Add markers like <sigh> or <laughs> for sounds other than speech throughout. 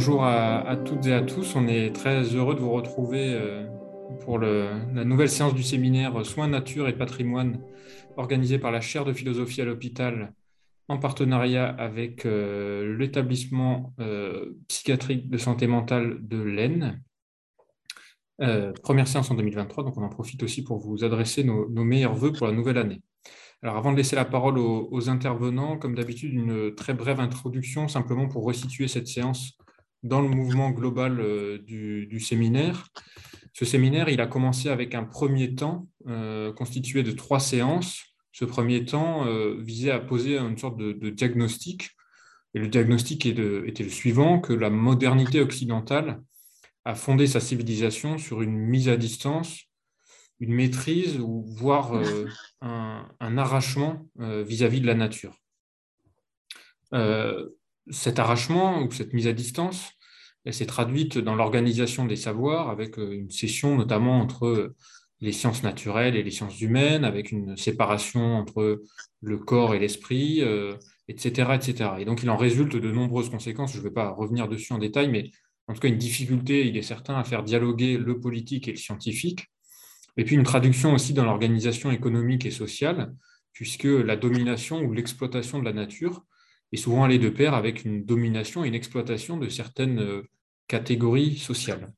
Euh, bonjour à, toutes et à tous. On est très heureux de vous retrouver euh, pour la nouvelle séance du séminaire Soins, Nature et Patrimoine organisé par la chaire de philosophie à l'hôpital en partenariat avec euh, l'établissement psychiatrique de santé mentale de l'Aisne. première séance en 2023, donc on en profite aussi pour vous adresser nos, meilleurs voeux pour la nouvelle année. Alors avant de laisser la parole aux, intervenants, comme d'habitude, une très brève introduction simplement pour resituer cette séance dans le mouvement global euh, du, séminaire. Ce séminaire, il a commencé avec un premier temps euh, constitué de trois séances. Ce premier temps euh, visait à poser une sorte de, diagnostic. Et le diagnostic était le suivant, que la modernité occidentale a fondé sa civilisation sur une mise à distance une maîtrise ou voire un, arrachement vis-à-vis de la nature. Cet arrachement ou cette mise à distance, elle s'est traduite dans l'organisation des savoirs avec une session notamment entre les sciences naturelles et les sciences humaines, avec une séparation entre le corps et l'esprit, etc., etc. Et donc il en résulte de nombreuses conséquences, je ne vais pas revenir dessus en détail, mais en tout cas une difficulté, il est certain, à faire dialoguer le politique et le scientifique, et puis une traduction aussi dans l'organisation économique et sociale, puisque la domination ou l'exploitation de la nature est souvent allée de pair avec une domination et une exploitation de certaines euh, catégories sociales.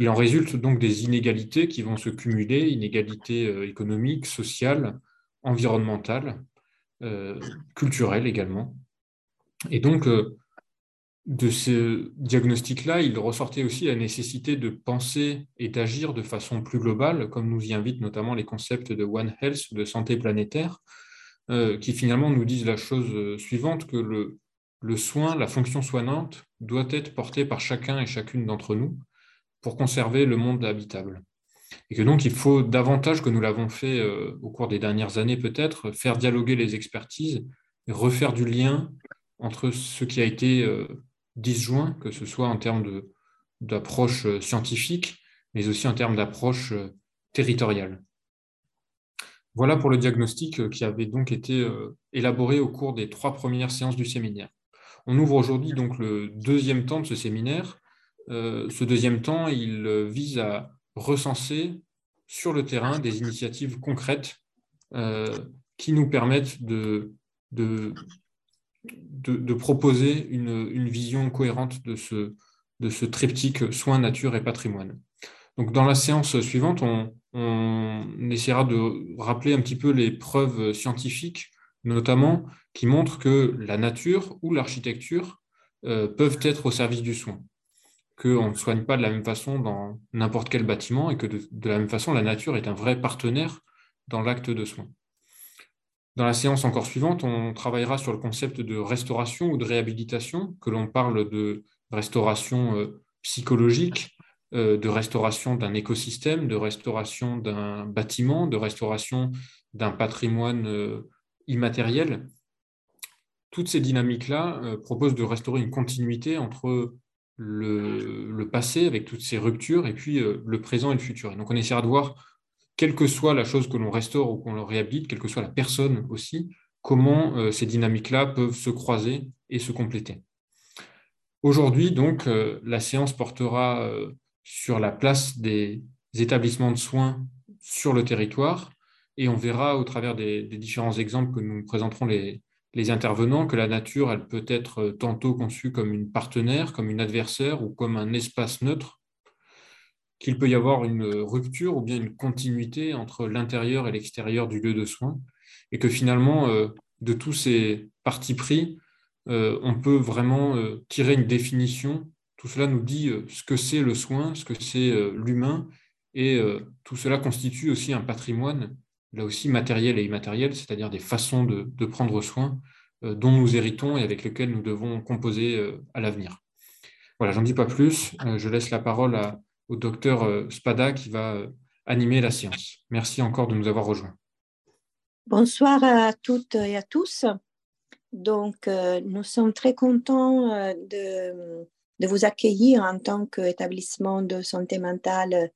Il en résulte donc des inégalités qui vont se cumuler, inégalités euh, économiques, sociales, environnementales, euh, culturelles également. Et donc, de ce diagnostic-là, il ressortait aussi la nécessité de penser et d'agir de façon plus globale, comme nous y invitent notamment les concepts de One Health, de santé planétaire, euh, qui finalement nous disent la chose euh, suivante, que le, soin, la fonction soignante, doit être portée par chacun et chacune d'entre nous pour conserver le monde habitable. Et que donc il faut davantage que nous l'avons fait euh, au cours des dernières années peut-être, faire dialoguer les expertises, et refaire du lien entre ce qui a été disjoint, que ce soit en termes d'approche scientifique, mais aussi en termes d'approche territoriale. Voilà pour le diagnostic euh, qui avait donc été élaboré au cours des trois premières séances du séminaire. On ouvre aujourd'hui donc le deuxième temps de ce séminaire. ce deuxième temps, il vise à recenser sur le terrain des initiatives concrètes qui nous permettent de, de de, proposer une, vision cohérente de ce, de ce triptyque soins, nature et patrimoine. Donc, dans la séance suivante, on, essaiera de rappeler un petit peu les preuves scientifiques, notamment qui montrent que la nature ou l'architecture euh, peuvent être au service du soin, qu'on ne soigne pas de la même façon dans n'importe quel bâtiment et que de la même façon, la nature est un vrai partenaire dans l'acte de soin. Dans la séance encore suivante, on travaillera sur le concept de restauration ou de réhabilitation, que l'on parle de restauration euh, psychologique, de restauration d'un écosystème, de restauration d'un bâtiment, de restauration d'un patrimoine euh, immatériel. Toutes ces dynamiques-là proposent de restaurer une continuité entre le, passé, avec toutes ces ruptures, et puis le présent et le futur. Et donc on essaiera de voir quelle que soit la chose que l'on restaure ou qu'on réhabilite, quelle que soit la personne aussi, comment euh, ces dynamiques-là peuvent se croiser et se compléter. Aujourd'hui, donc, euh, la séance portera euh, sur la place des établissements de soins sur le territoire et on verra au travers des, différents exemples que nous présenterons les, les, intervenants que la nature, elle peut être tantôt conçue comme une partenaire, comme une adversaire ou comme un espace neutre qu'il peut y avoir une rupture ou bien une continuité entre l'intérieur et l'extérieur du lieu de soins, et que finalement, euh, de tous ces partis pris, euh, on peut vraiment euh, tirer une définition. Tout cela nous dit ce que c'est le soin, ce que c'est l'humain, et tout cela constitue aussi un patrimoine, là aussi matériel et immatériel, c'est-à-dire des façons de, prendre soin dont nous héritons et avec lesquelles nous devons composer à l'avenir. Voilà, j'en dis pas plus. Je laisse la parole au docteur euh, Spada qui va euh, animer la séance. Merci encore de nous avoir rejoints. Bonsoir à toutes et à tous. Donc, euh, nous sommes très contents de, de, vous accueillir en tant qu'établissement de santé mentale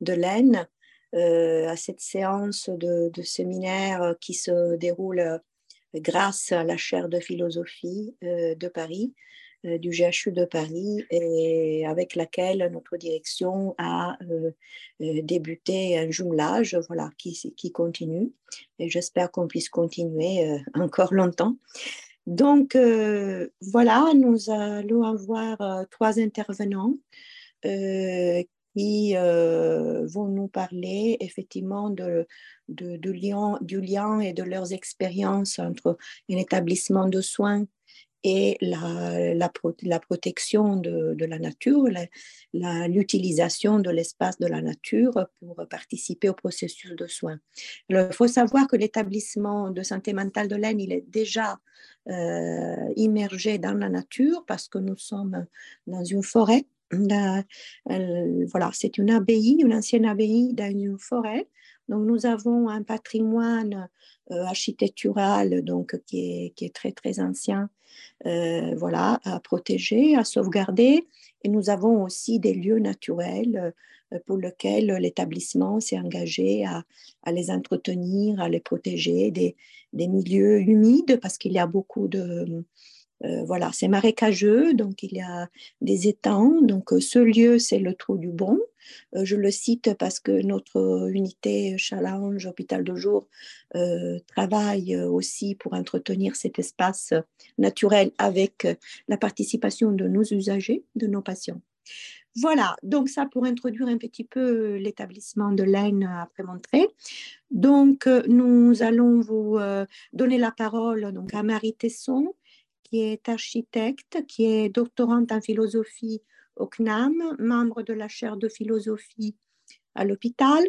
de l'Aisne à cette séance de, séminaire qui se déroule grâce à la chaire de philosophie de Paris du GHU de Paris et avec laquelle notre direction a débuté un jumelage voilà, qui, qui continue. Et j'espère qu'on puisse continuer encore longtemps. Donc, voilà, nous allons avoir trois intervenants qui vont nous parler effectivement du lien et de leurs expériences entre un établissement de soins et la, la, protection de, la nature, l'utilisation de l'espace de la nature pour participer au processus de soins. il faut savoir que l'établissement de santé mentale de l'Aisne, il est déjà euh, immergé dans la nature parce que nous sommes dans une forêt. voilà, c'est une abbaye, une ancienne abbaye dans une forêt donc, nous avons un patrimoine euh, architectural donc, qui, est, très, très ancien euh, voilà, à protéger, à sauvegarder. Et nous avons aussi des lieux naturels euh, pour lesquels l'établissement s'est engagé à, les entretenir, à les protéger, des milieux humides, parce qu'il y a beaucoup de, euh, voilà, c'est marécageux, donc il y a des étangs. Donc euh, ce lieu, c'est le Trou du Bon. Euh, je le cite parce que notre unité Challenge Hôpital de jour travaille aussi pour entretenir cet espace naturel avec la participation de nos usagers, de nos patients. Voilà, donc ça pour introduire un petit peu l'établissement de l'Aisne après Montré. Donc, nous allons vous donner la parole donc, à Marie Tesson, qui est architecte, qui est doctorante en philosophie au CNAM, membre de la chaire de philosophie à l'hôpital.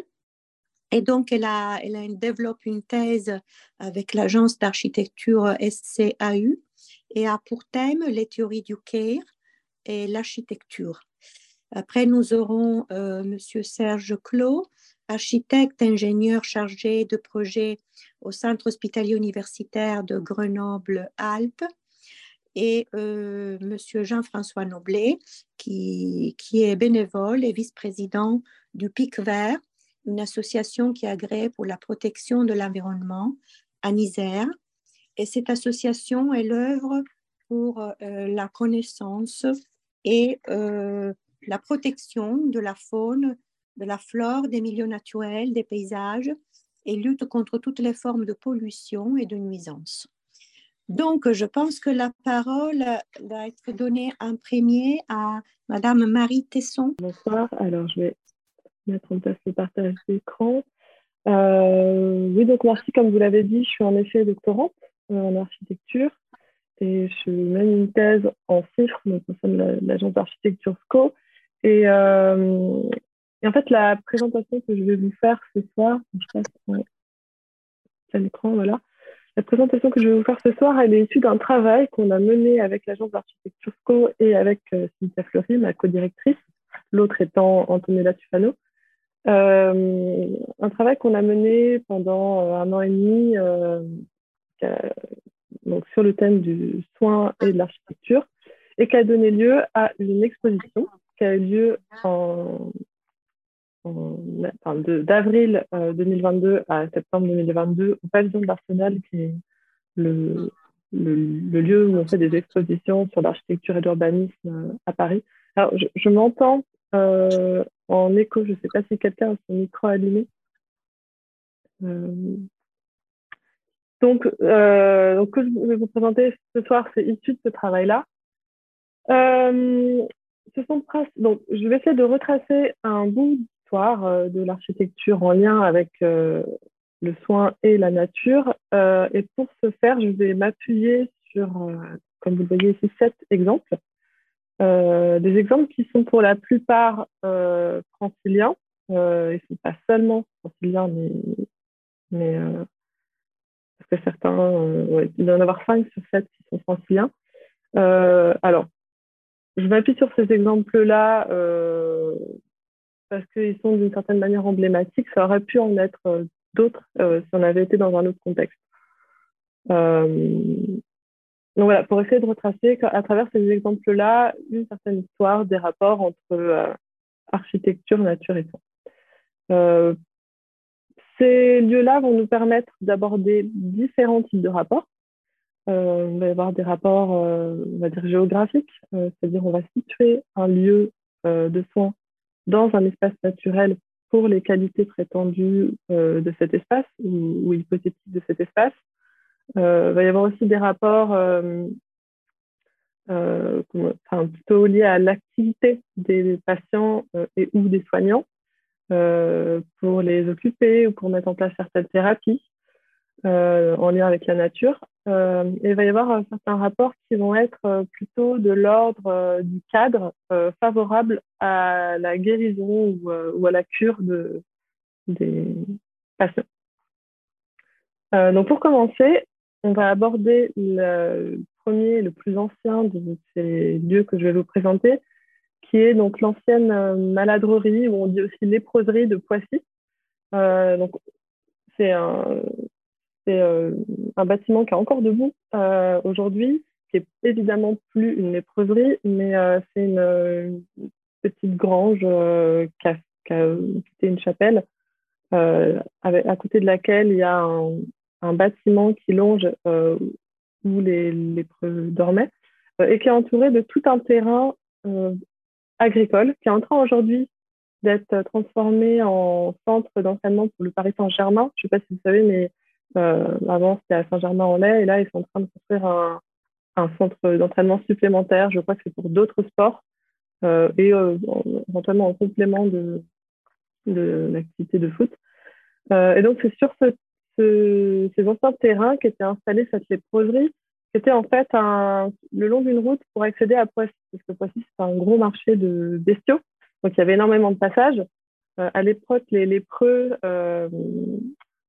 Et donc, elle, a, elle développe une thèse avec l'agence d'architecture SCAU et a pour thème les théories du care et l'architecture. Après, nous aurons euh, M. Serge Clos, architecte, ingénieur chargé de projet au Centre hospitalier universitaire de Grenoble-Alpes et euh, Monsieur Jean-François Noblet, qui, qui, est bénévole et vice-président du PIC Vert, une association qui agrée pour la protection de l'environnement à Isère. Et cette association, elle œuvre pour euh, la connaissance et euh, la protection de la faune, de la flore, des milieux naturels, des paysages et lutte contre toutes les formes de pollution et de nuisance. Donc, je pense que la parole va être donnée en premier à Madame Marie Tesson. Bonsoir. Alors, je vais mettre en place le partage d'écran. Euh, oui, donc merci, comme vous l'avez dit, je suis en effet doctorante euh, en architecture et je mène une thèse en chiffres, donc au sein l'agence d'architecture SCO. Et, euh, et, en fait, la présentation que je vais vous faire ce soir, je passe à l'écran, voilà. La présentation que je vais vous faire ce soir, elle est issue d'un travail qu'on a mené avec l'agence d'architecture SCO et avec euh, Cynthia Fleury, ma co-directrice, l'autre étant Antonella Tufano. Euh, un travail qu'on a mené pendant euh, un an et demi donc sur le thème du soin et de l'architecture et qui a donné lieu à une exposition qui a eu lieu en d'avril 2022 euh, à septembre 2022 au pavillon de l'Arsenal, qui est le, lieu où on fait des expositions sur l'architecture et l'urbanisme euh, à Paris. Alors, je, m'entends euh, en écho, je ne sais pas si quelqu'un a son micro allumé. donc, ce que je vais vous présenter ce soir, c'est issu de ce travail-là. donc, je vais essayer de retracer un bout euh, de l'architecture en lien avec euh, le soin et la nature. Euh, et pour ce faire, je vais m'appuyer sur, comme vous voyez ici, sept exemples. des exemples qui sont pour la plupart franciliens. ils ne sont pas seulement franciliens, mais, parce que certains, il doit y en avoir cinq sur sept qui sont franciliens. alors, je m'appuie sur ces exemples-là parce qu'ils sont d'une certaine manière emblématiques. Ça aurait pu en être euh, d'autres euh, si on avait été dans un autre contexte. Euh, donc voilà, pour essayer de retracer à travers ces exemples-là une certaine histoire des rapports entre architecture, nature et soins. ces lieux-là vont nous permettre d'aborder différents types de rapports. il va y avoir des rapports, on va dire, géographiques, c'est-à-dire on va situer un lieu de soins dans un espace naturel pour les qualités prétendues de cet espace ou, hypothétiques de cet espace. il va y avoir aussi des rapports plutôt liés à l'activité des patients et ou des soignants pour les occuper ou pour mettre en place certaines thérapies. Euh, en lien avec la nature. Euh, il va y avoir certains rapports qui vont être euh, plutôt de l'ordre du cadre favorable à la guérison ou, à la cure de, des patients. donc pour commencer, on va aborder le premier, le plus ancien de ces lieux que je vais vous présenter, qui est donc l'ancienne maladrerie, ou on dit aussi léproserie de Poissy. donc c'est un, euh, un bâtiment qui est encore debout euh, aujourd'hui, qui est évidemment plus une léproserie, mais euh, c'est une, petite grange qui a, une chapelle, à côté de laquelle il y a un, bâtiment qui longe où les lépreux dormaient, et qui est entouré de tout un terrain agricole qui est en train aujourd'hui d'être transformé en centre d'entraînement pour le Paris Saint-Germain. Je ne sais pas si vous savez, mais euh, avant, c'était à Saint-Germain-en-Laye et là, ils sont en train de construire un, centre d'entraînement supplémentaire. Je crois que c'est pour d'autres sports euh, et euh, éventuellement en complément de, l'activité de foot. et donc, c'est sur ce, ces anciens terrains qu'était installée cette léproserie, qui était en fait le long d'une route pour accéder à Poissy, parce que Poissy, c'est un gros marché de bestiaux. Donc, il y avait énormément de passages. à l'époque, les lépreux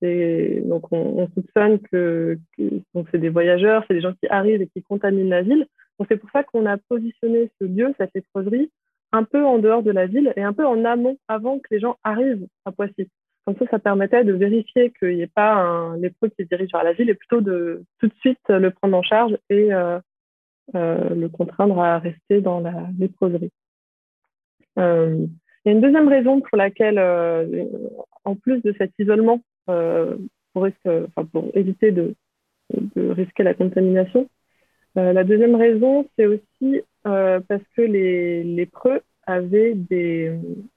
donc on, soupçonne que, c'est des voyageurs, c'est des gens qui arrivent et qui contaminent la ville. C'est pour ça qu'on a positionné ce lieu, cette léproserie, un peu en dehors de la ville et un peu en amont, avant que les gens arrivent à Poissy. Comme ça, ça permettait de vérifier qu'il n'y ait pas un lépreux qui se dirige vers la ville et plutôt de tout de suite le prendre en charge et euh, euh, le contraindre à rester dans la léproserie. Euh, il y a une deuxième raison pour laquelle, en plus de cet isolement euh, pour, éviter de, risquer la contamination. Euh, la deuxième raison, c'est aussi euh, parce que les, les preux avaient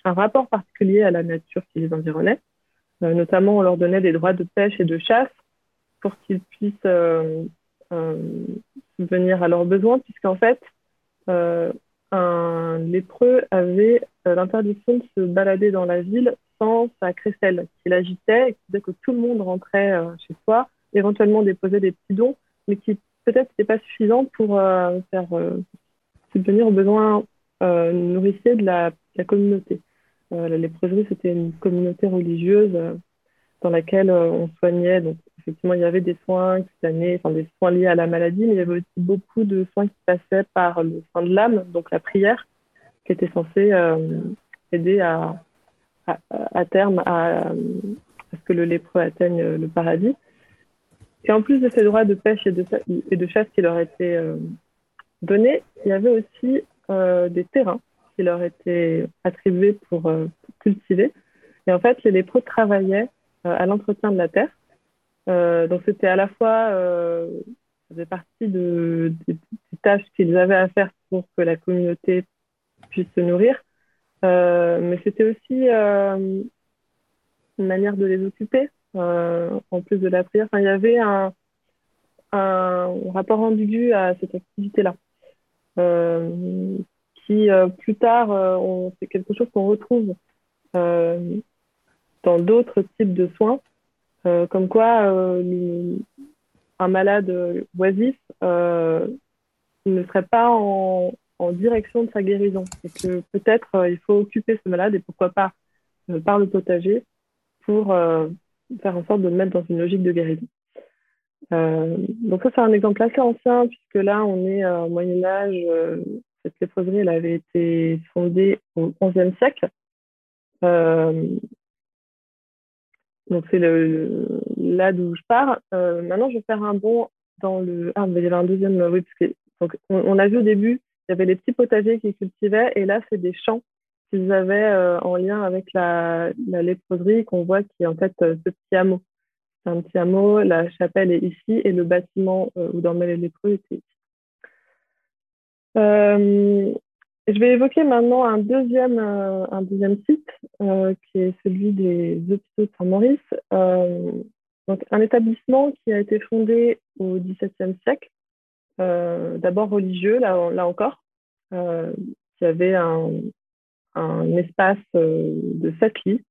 un rapport particulier à la nature qui les environnait. notamment, on leur donnait des droits de pêche et de chasse pour qu'ils puissent venir à leurs besoins, puisqu'en fait, un lépreux avait l'interdiction de se balader dans la ville sa crécelle qui l'agitait et qui faisait que tout le monde rentrait euh, chez soi, éventuellement déposer des petits dons, mais qui peut-être n'était pas suffisant pour euh, faire euh, subvenir aux besoins nourriciers de la, communauté. la léproserie, c'était une communauté religieuse dans laquelle on soignait. Donc, effectivement, il y avait des soins cutanés, enfin des soins liés à la maladie, mais il y avait aussi beaucoup de soins qui passaient par le soin de l'âme, donc la prière, qui était censée aider à, à, terme à, ce que le lépreux atteigne le paradis. Et en plus de ces droits de pêche et de, chasse qui leur étaient euh, donnés, il y avait aussi euh, des terrains qui leur étaient attribués pour, euh, cultiver. Et en fait, les lépreux travaillaient à l'entretien de la terre. donc c'était à la fois, ça faisait partie de, des tâches qu'ils avaient à faire pour que la communauté puisse se nourrir, euh, mais c'était aussi euh, une manière de les occuper, euh, en plus de la prière. Il y avait un, rapport ambigu à cette activité-là, qui plus tard, c'est quelque chose qu'on retrouve dans d'autres types de soins, comme quoi un malade oisif ne serait pas en, en direction de sa guérison. Et que peut-être euh, il faut occuper ce malade et pourquoi pas euh, par le potager pour euh, faire en sorte de le mettre dans une logique de guérison. donc ça, c'est un exemple assez ancien puisque là, on est au Moyen Âge. cette léproserie, elle avait été fondée au XIe siècle. donc c'est là d'où je pars. maintenant, je vais faire un bond dans le... Ah, il y avait un deuxième... Oui, parce que donc, on a vu au début il y avait des petits potagers qu'ils cultivaient et là, c'est des champs qu'ils avaient euh, en lien avec la, la léproserie qu'on voit qui est en fait euh, ce petit hameau. c'est un petit hameau. La chapelle est ici et le bâtiment où dormaient les lépreux était ici. je vais évoquer maintenant un deuxième, un deuxième site qui est celui des hôpitaux de Saint-Maurice. donc, un établissement qui a été fondé au XVIIe siècle, d'abord religieux, là, encore, qui avait un, espace de sept lits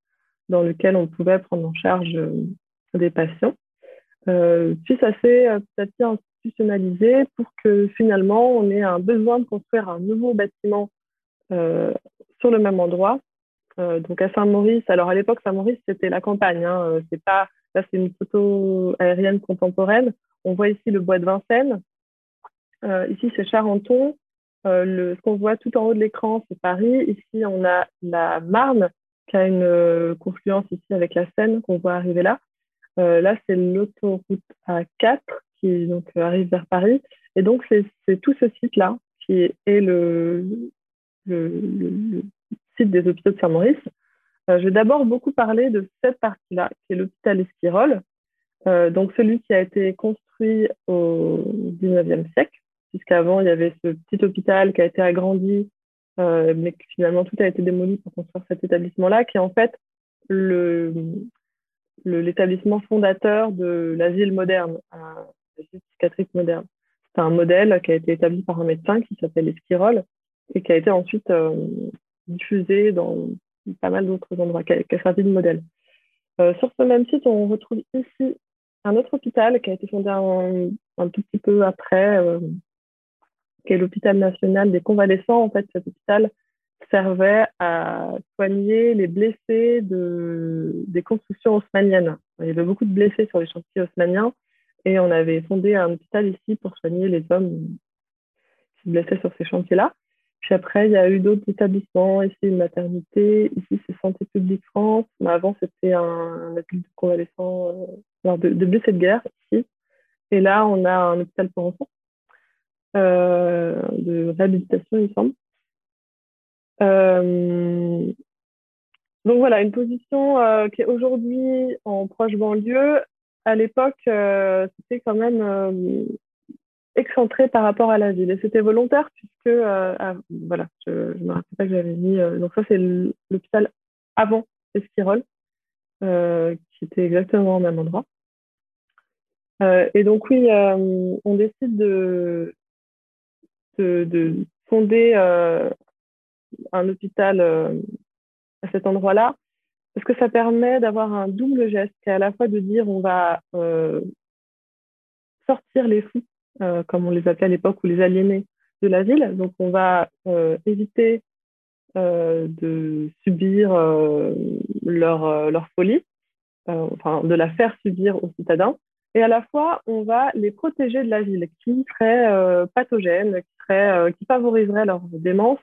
dans lequel on pouvait prendre en charge euh, des patients. Euh, puis ça s'est euh, petit à petit institutionnalisé pour que finalement on ait un besoin de construire un nouveau bâtiment sur le même endroit. donc à Saint-Maurice, alors à l'époque Saint-Maurice c'était la campagne, hein, c'est pas là c'est une photo aérienne contemporaine. On voit ici le bois de Vincennes. Ici c'est Charenton. le, ce qu'on voit tout en haut de l'écran c'est Paris. Ici on a la Marne qui a une euh, confluence ici avec la Seine qu'on voit arriver là. Euh, là, c'est l'autoroute A4 qui donc, arrive vers Paris. Et donc, c'est tout ce site-là qui est le, site des hôpitaux de Saint-Maurice. Euh, je vais d'abord beaucoup parler de cette partie-là, qui est l'hôpital Esquirol. donc, celui qui a été construit au 19e siècle, puisqu'avant, il y avait ce petit hôpital qui a été agrandi euh, mais que finalement tout a été démoli pour construire cet établissement-là, qui est en fait l'établissement fondateur de l'asile moderne, l'asile psychiatrique moderne. C'est un modèle qui a été établi par un médecin qui s'appelle Esquirol et qui a été ensuite euh, diffusé dans pas mal d'autres endroits, qui a, servi de modèle? Euh, sur ce même site, on retrouve ici un autre hôpital qui a été fondé un tout petit peu après, qui est l'hôpital national des convalescents. En fait, cet hôpital servait à soigner les blessés de, des constructions haussmanniennes. Il y avait beaucoup de blessés sur les chantiers haussmanniens et on avait fondé un hôpital ici pour soigner les hommes qui se blessaient sur ces chantiers-là. Puis après, il y a eu d'autres établissements, ici une maternité, ici c'est Santé publique France, mais avant c'était un, un de convalescents, euh, de, de, blessés de guerre ici. Et là, on a un hôpital pour enfants euh, de réhabilitation, il me semble. Euh, donc voilà, une position euh, qui est aujourd'hui en proche banlieue. À l'époque, c'était quand même excentré par rapport à la ville. Et c'était volontaire puisque, voilà, je ne me rappelle pas que j'avais mis. donc ça, c'est l'hôpital avant Esquirol, qui était exactement au même endroit. et donc oui, on décide de, de, fonder euh, un hôpital euh, à cet endroit-là, parce que ça permet d'avoir un double geste, qui est à la fois de dire on va euh, sortir les fous, comme on les appelait à l'époque, ou les aliénés de la ville. Donc on va éviter de subir leur, leur folie, enfin de la faire subir aux citadins. Et à la fois, on va les protéger de la ville qui serait pathogène, euh, qui favoriserait leur démence.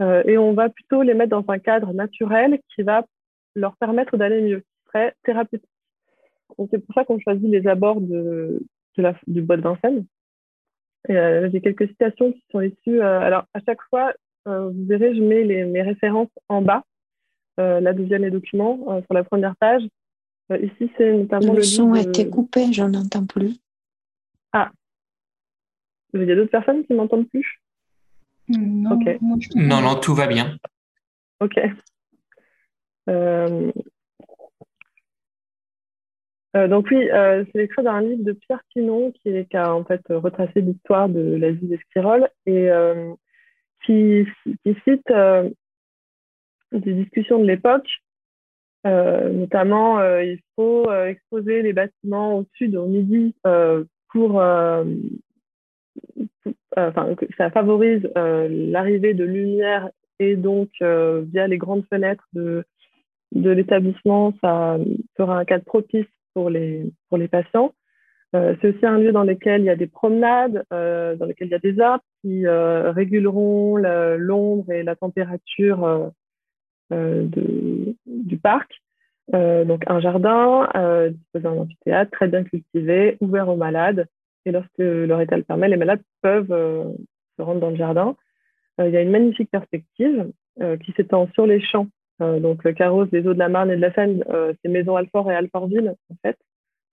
Euh, et on va plutôt les mettre dans un cadre naturel qui va leur permettre d'aller mieux, qui serait thérapeutique. c'est pour ça qu'on choisit les abords de, la, du bois de Vincennes. Euh, j'ai quelques citations qui sont issues. alors, à chaque fois, vous verrez, je mets les, mes références en bas. la deuxième est document sur la première page. ici, c'est notamment le, le son a été coupé, j'en entends plus. Ah, il y a d'autres personnes qui m'entendent plus? Non, non, non, tout va bien. Ok. Euh, euh, donc oui, euh, c'est l'extrait d'un livre de Pierre Pinon qui, a en fait retracé l'histoire de la vie d'Esquirol et qui, qui, cite des discussions de l'époque. notamment, il faut exposer les bâtiments au sud, au midi, pour euh, enfin, ça favorise euh, l'arrivée de lumière et donc euh, via les grandes fenêtres de, l'établissement, ça fera un cadre propice pour les, patients. c'est aussi un lieu dans lequel il y a des promenades, dans lequel il y a des arbres qui réguleront l'ombre et la température du parc. donc un jardin disposé en amphithéâtre très bien cultivé, ouvert aux malades et lorsque leur état le permet, les malades peuvent euh, se rendre dans le jardin. Euh, il y a une magnifique perspective euh, qui s'étend sur les champs. donc, Carros, les eaux de la Marne et de la Seine, c'est Maison Alfort et Alfortville, en fait.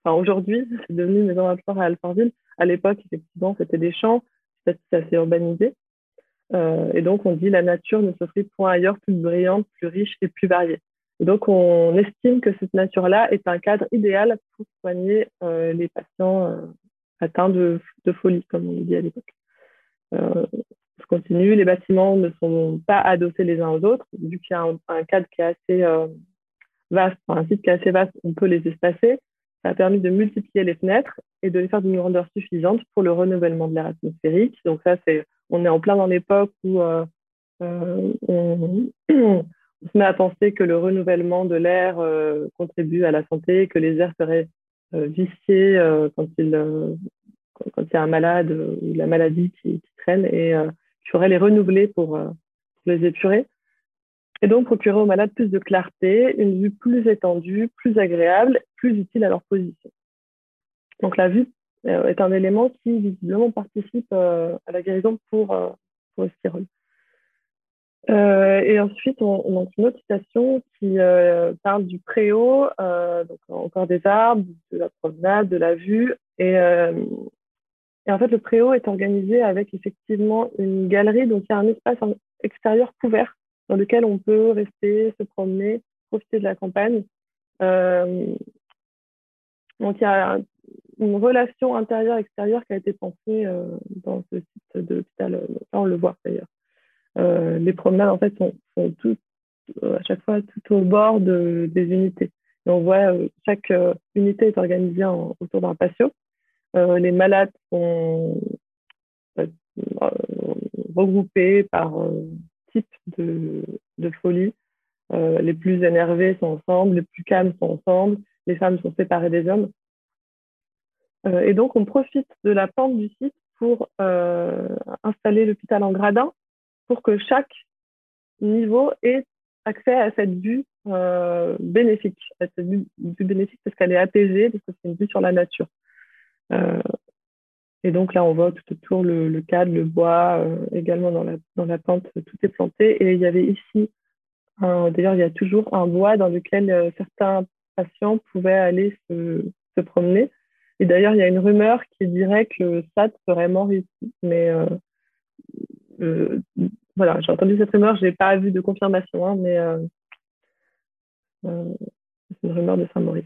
enfin aujourd'hui, <laughs> c'est devenu maison à à Alfortville. À l'époque, effectivement, c'était des champs, c'est assez urbanisé. Et donc, on dit la nature ne s'offrit point ailleurs plus brillante, plus riche et plus variée. Et donc, on estime que cette nature-là est un cadre idéal pour soigner les patients atteints de, folie, comme on dit à l'époque. je continue, les bâtiments ne sont pas adossés les uns aux autres, vu qu'il y a un, cadre qui est assez vaste, un site qui est assez vaste, on peut les espacer. Ça a permis de multiplier les fenêtres et de les faire d'une grandeur suffisante pour le renouvellement de l'air atmosphérique. Donc ça, c'est, on est en plein dans l'époque où euh, euh, on, <clears throat> se met à penser que le renouvellement de l'air euh, contribue à la santé, que les airs seraient viciés quand il, quand il y a un malade ou la maladie qui, traîne et qu'il faudrait les renouveler pour, les épurer et donc procurer aux malades plus de clarté, une vue plus étendue, plus agréable, plus utile à leur position. Donc la vue euh, est un élément qui visiblement participe euh, à la guérison pour, euh, pour le et ensuite, on, a une autre citation qui parle du préau, donc encore des arbres, de la promenade, de la vue. Et, en fait, le préau est organisé avec effectivement une galerie, donc il y a un espace extérieur couvert dans lequel on peut rester, se promener, profiter de la campagne. Euh, donc il y a une relation intérieure-extérieure qui a été pensée euh, dans ce site de l'hôpital. Ça, on le voit d'ailleurs. Euh, les promenades, en fait, sont, toutes, à chaque fois tout au bord de, des unités. Et on voit chaque unité est organisée autour d'un patio. les malades sont regroupés par de, de folie. Euh, les plus énervés sont ensemble, les plus calmes sont ensemble, les femmes sont séparées des hommes. Euh, et donc, on profite de la pente du site pour euh, installer l'hôpital en gradin pour que chaque niveau ait accès à cette vue bénéfique, à cette vue, bénéfique parce qu'elle est apaisée, parce que c'est une vue sur la nature. Et donc là, on voit tout autour le, cadre, le bois, euh, également dans la, dans tout est planté. Et il y avait ici, d'ailleurs, il y a toujours un bois dans lequel euh, certains patients pouvaient aller se, se promener. Et d'ailleurs, il y a une rumeur qui dirait que le SAD serait mort ici. Mais euh, voilà, j'ai entendu cette rumeur, je n'ai pas vu de confirmation, hein, mais c'est une rumeur de Saint-Maurice.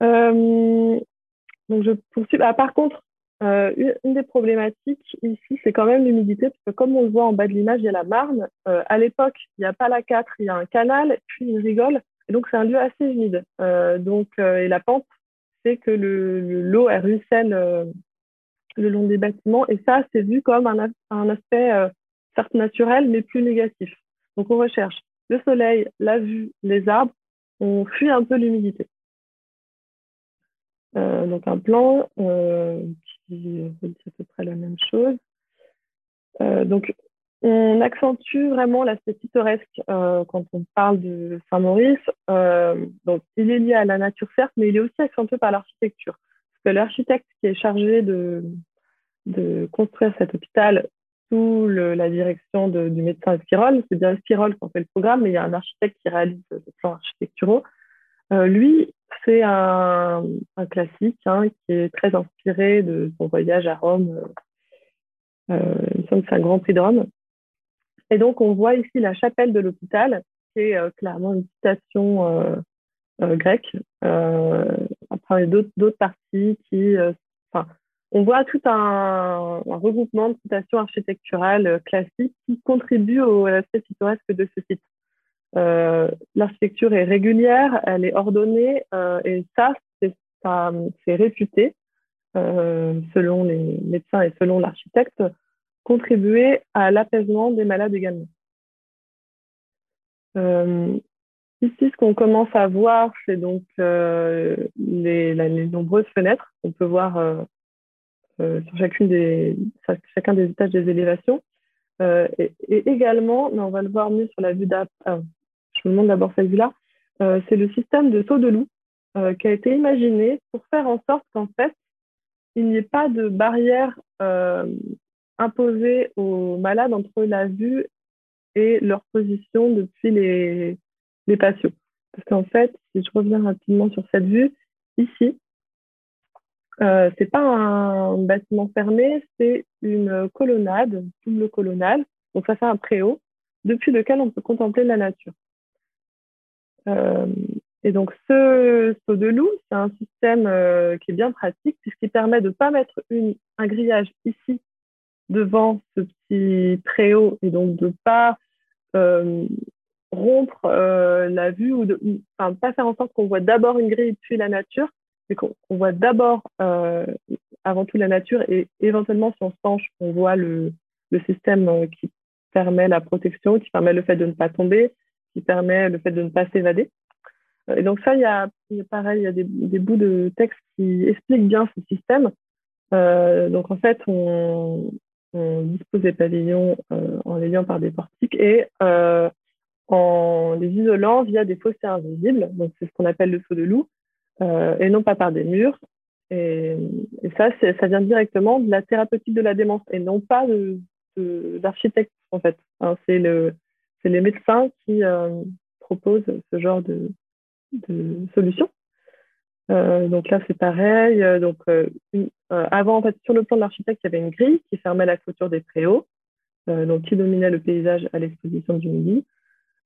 donc je poursuis. Ah, par contre, euh, une des problématiques ici, c'est quand même l'humidité, parce que comme on le voit en bas de l'image, il y a la Marne. Euh, à l'époque, il n'y a pas la 4, il y a un canal, puis une rigole. Et donc, c'est un lieu assez humide. Euh, donc, et la pente c'est que l'eau, le, ruisselle le long des bâtiments. Et ça, c'est vu comme un, aspect certes naturel, mais plus négatif. Donc, on recherche le soleil, la vue, les arbres. On fuit un peu l'humidité. donc, un plan qui à peu près la même chose. Euh, donc, on accentue vraiment l'aspect pittoresque euh, quand on parle de Saint-Maurice. Euh, donc, il est lié à la nature, certes, mais il est aussi accentué par l'architecture. L'architecte qui est chargé de, construire cet hôpital sous la direction du médecin Espirol, c'est bien Espirol qui fait le programme, mais il y a un architecte qui réalise les plans architecturaux. lui, c'est un, classique hein, qui est très inspiré de son voyage à Rome. Euh, il me semble que c'est un grand prix de Rome. Et donc, on voit ici la chapelle de l'hôpital, qui est euh, clairement une citation euh, grecque. Après, d'autres parties qui. on voit tout un, regroupement de citations architecturales classiques qui contribuent au l'aspect pittoresque de ce site. Euh, l'architecture est régulière, elle est ordonnée, euh, et ça, c'est réputé, euh, selon les médecins et selon l'architecte, contribuer à l'apaisement des malades également. Ici, ce qu'on commence à voir, c'est donc les, les, nombreuses fenêtres qu'on peut voir sur chacune des, chacun des étages des élévations. et, également, mais on va le voir mieux sur la vue d'après, je me demande d'abord cette vue-là, euh, c'est le système de saut de loup euh, qui a été imaginé pour faire en sorte qu'en fait, il n'y ait pas de barrière euh, imposée aux malades entre la vue et leur position depuis les, les patios. Parce qu'en fait, si je reviens rapidement sur cette vue, ici, euh, c'est pas un bâtiment fermé, c'est une colonnade, double colonnade. Donc ça fait un préau depuis lequel on peut contempler la nature. Euh, et donc ce saut de loup, c'est un système euh, qui est bien pratique puisqu'il permet de ne pas mettre un grillage ici devant ce petit préau et donc de ne pas euh, rompre la vue ou de, enfin, pas faire en sorte qu'on voit d'abord une grille puis la nature, mais qu'on voit d'abord avant tout la nature et éventuellement si on se penche, on voit le, système qui permet la protection, qui permet le fait de ne pas tomber, qui permet le fait de ne pas s'évader. Et donc ça, il y a, pareil, il y a des, bouts de texte qui expliquent bien ce système. Euh, donc en fait, on, dispose des pavillons euh, en les liant par des portiques et euh, en les isolant via des fossés invisibles. Donc c'est ce qu'on appelle le saut de loup, et non pas par des murs. Et, ça, ça vient directement de la thérapeutique de la démence et non pas d'architecte en fait. Hein, c'est le, les médecins qui euh, proposent ce genre de, de solution. Euh, donc là, c'est pareil. Euh, donc, avant, en fait, sur le plan de l'architecte, il y avait une grille qui fermait la clôture des préaux, donc qui dominait le paysage à l'exposition du midi.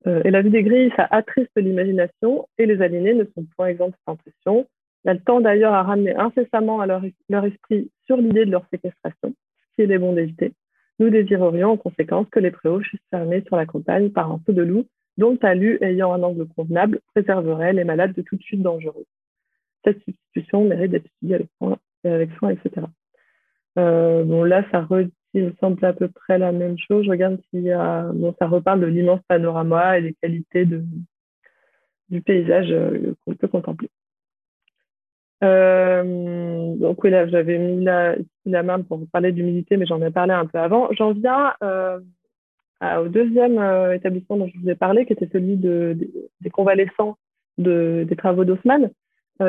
Et la vue des grilles, ça attriste l'imagination et les aliénés ne sont point exempts de cette impression. Il y a le temps d'ailleurs à ramener incessamment à leur, esprit sur l'idée de leur séquestration, ce qui est bon d'éviter. Nous désirerions en conséquence que les préaux fussent fermés sur la campagne par un feu de loup dont le talus ayant un angle convenable préserverait les malades de toute chute dangereuse. Cette substitution mérite d'être étudiée avec soin, soin etc. Euh, bon, là, ça me semble à peu près la même chose. Je regarde s'il y a. Bon, ça reparle de l'immense panorama et des qualités du paysage euh, qu'on peut contempler. Euh, donc oui, là, j'avais mis la, main pour vous parler d'humidité, mais j'en ai parlé un peu avant. J'en viens euh, au deuxième établissement dont je vous ai parlé, qui était celui de, des convalescents de, des travaux d'Haussmann.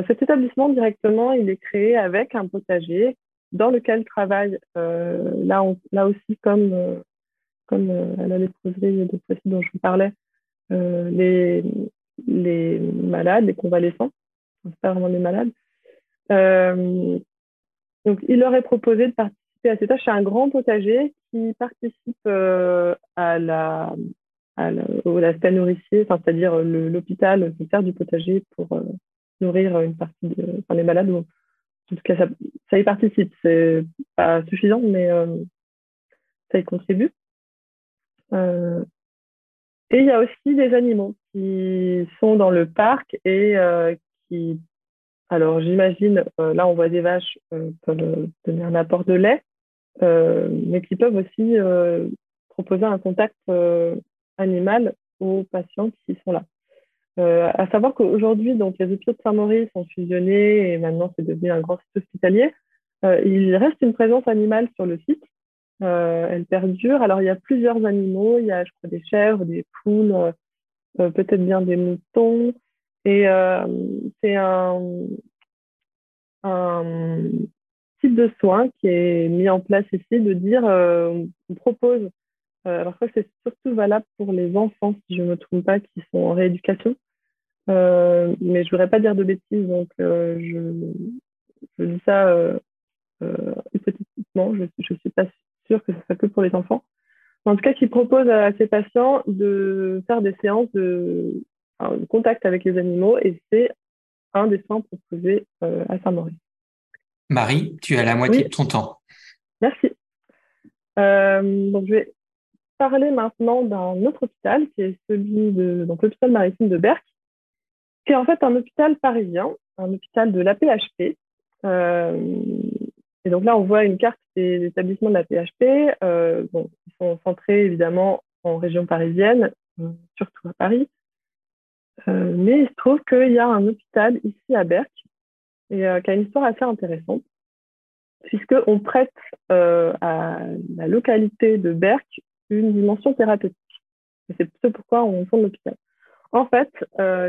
Cet établissement, directement, il est créé avec un potager dans lequel travaillent, euh, là, aussi, comme, à la léproserie de Poissy dont je vous parlais, les, les malades, les convalescents, c'est pas vraiment malades, euh, donc, il leur est proposé de participer à ces tâches. C'est un grand potager qui participe euh, à la à l'aspect nourricier, c'est-à-dire l'hôpital qui sert du potager pour euh, nourrir une partie de, enfin, les malades. En tout ça, y participe. C'est pas suffisant, mais ça y contribue. et il y a aussi des animaux qui sont dans le parc et qui alors, j'imagine, euh, là, on voit des vaches euh, peuvent donner un apport de lait, euh, mais qui peuvent aussi proposer un contact animal aux patients qui sont là. À savoir qu'aujourd'hui, les hôpitaux de Saint-Maurice sont fusionnés et maintenant, c'est devenu un grand site hospitalier. il reste une présence animale sur le site. elle perdure. Alors, il y a plusieurs animaux. Il y a, je crois, des chèvres, des poules, peut-être bien des moutons. Et euh, c'est un, un, type de soin qui est mis en place ici, de dire, euh, on propose, euh, alors ça c'est surtout valable pour les enfants, si je ne me trompe pas, qui sont en rééducation. mais je ne voudrais pas dire de bêtises, donc je, je, dis ça hypothétiquement, je ne suis pas sûre que ce soit que pour les enfants. En tout cas, qui propose à ces patients de faire des séances de contact avec les animaux et c'est un des soins proposés euh, à Saint-Maurice. Marie, tu as la moitié de ton temps. Merci. Euh, donc, je vais parler maintenant d'un autre hôpital qui est celui de l'hôpital maritime de Berck, qui est en fait un hôpital parisien, un hôpital de l'APHP. Euh, et donc là, on voit une carte des établissements de l'APHP. Euh, bon, ils sont centrés évidemment en région parisienne, surtout à Paris. Euh, mais il se trouve qu'il y a un hôpital ici à Berck et euh, qui a une histoire assez intéressante, puisqu'on prête euh, à la localité de Berck une dimension thérapeutique. C'est ce pourquoi on fonde l'hôpital. En fait,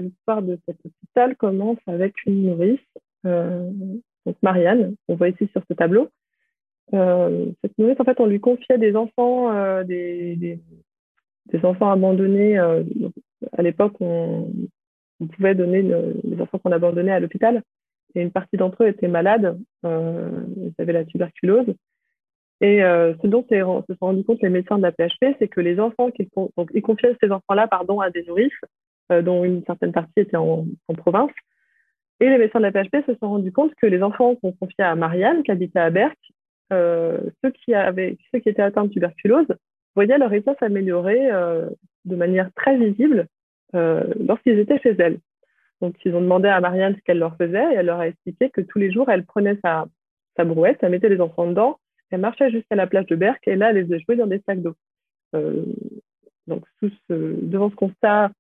l'histoire de cet hôpital commence avec une nourrice, donc Marianne, on voit ici sur ce tableau. cette nourrice, en fait, on lui confiait des enfants, des, enfants abandonnés à l'époque, on, pouvait donner les enfants qu'on abandonnait à l'hôpital. et une partie d'entre eux étaient malades, ils avaient la tuberculose. Et ce dont se sont rendus compte les médecins de la PHP, c'est que les enfants qu'ils donc ils confiaient ces enfants-là pardon à des nourrices, dont une certaine partie était en, province. Et les médecins de la PHP se sont rendus compte que les enfants qu'on confiait à Marianne, qui habitait à Berck, ceux qui avaient ceux qui étaient atteints de tuberculose voyaient leur état s'améliorer de manière très visible euh, lorsqu'ils étaient chez elle. Donc, ils ont demandé à Marianne ce qu'elle leur faisait et elle leur a expliqué que tous les jours, elle prenait sa, sa brouette, elle mettait les enfants dedans, elle marchait jusqu'à la plage de Berck et là, elle les faisait jouer dans des sacs d'eau. Euh, donc, devant ce constat,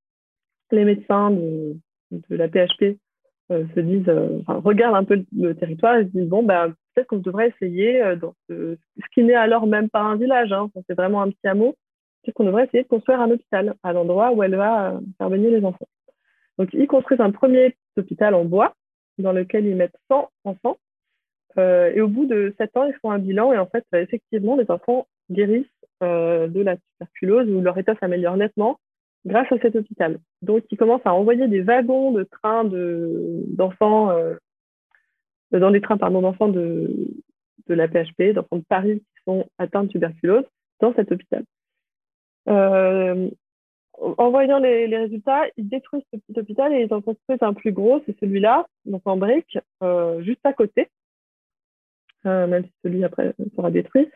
les médecins de, la PHP euh, se disent, enfin, regardent un peu le, territoire et se disent bon, bah, peut-être qu'on devrait essayer, dans ce, qui n'est alors même pas un village, hein, c'est vraiment un petit hameau, qu'on devrait essayer de construire un hôpital à l'endroit où elle va euh, faire baigner les enfants. Donc, ils construisent un premier hôpital en bois dans lequel ils mettent 100 enfants. Euh, et au bout de 7 ans, ils font un bilan et en fait, effectivement, les enfants guérissent euh, de la tuberculose ou leur état s'améliore nettement grâce à cet hôpital. Donc, ils commencent à envoyer des wagons de trains d'enfants, dans des trains d'enfants de, de la PHP, d'enfants de Paris qui sont atteints de tuberculose dans cet hôpital. Euh, en voyant les, résultats, ils détruisent ce petit hôpital et ils en construisent un plus gros, c'est celui-là, donc en briques, euh, juste à côté, euh, même si celui après sera détruit.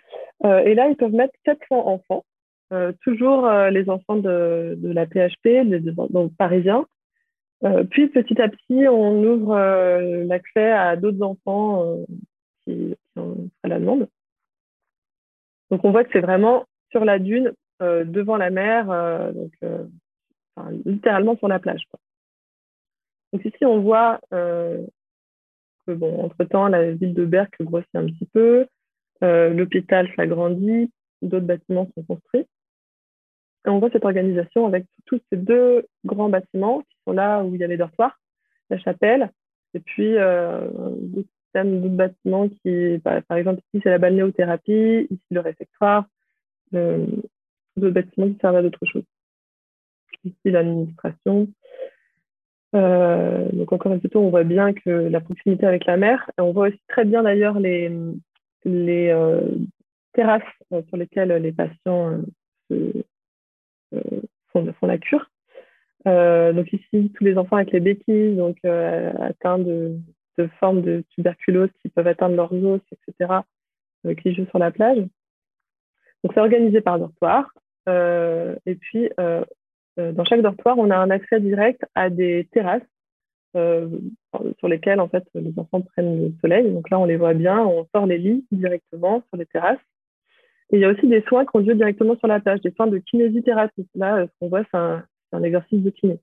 et là, ils peuvent mettre 400 enfants, toujours les enfants de, la PHP, donc parisiens. puis petit à petit, on ouvre l'accès à d'autres enfants qui, qui la demande. Donc on voit que c'est vraiment sur la dune euh, devant la mer, euh, donc euh, littéralement sur la plage. Donc ici, on voit que, entre-temps, la ville de Berck grossit un petit peu, l'hôpital s'agrandit, d'autres bâtiments sont construits. On voit cette organisation avec tous ces deux grands bâtiments qui sont là où il y a les dortoirs, la chapelle, et puis d'autres bâtiments qui, par, exemple, ici c'est la balnéothérapie, ici le réfectoire, de bâtiments qui servent à d'autres choses. Ici, l'administration. Euh, donc encore une fois, on voit bien que la proximité avec la mer, et on voit aussi très bien d'ailleurs les, euh, terrasses euh, sur lesquelles les patients font, font, la cure. donc ici, tous les enfants avec les béquilles, donc atteints de, de, formes de tuberculose qui peuvent atteindre leurs os, etc., qui jouent sur la plage. Donc c'est organisé par dortoir. Et puis, dans chaque dortoir, on a un accès direct à des terrasses sur lesquelles en fait les enfants prennent le soleil. Donc là, on les voit bien, on sort les lits directement sur les terrasses. Et il y a aussi des soins qu'on directement sur la plage, des soins de kinésithérapie. Là, ce qu'on voit, c'est un, exercice de kiné.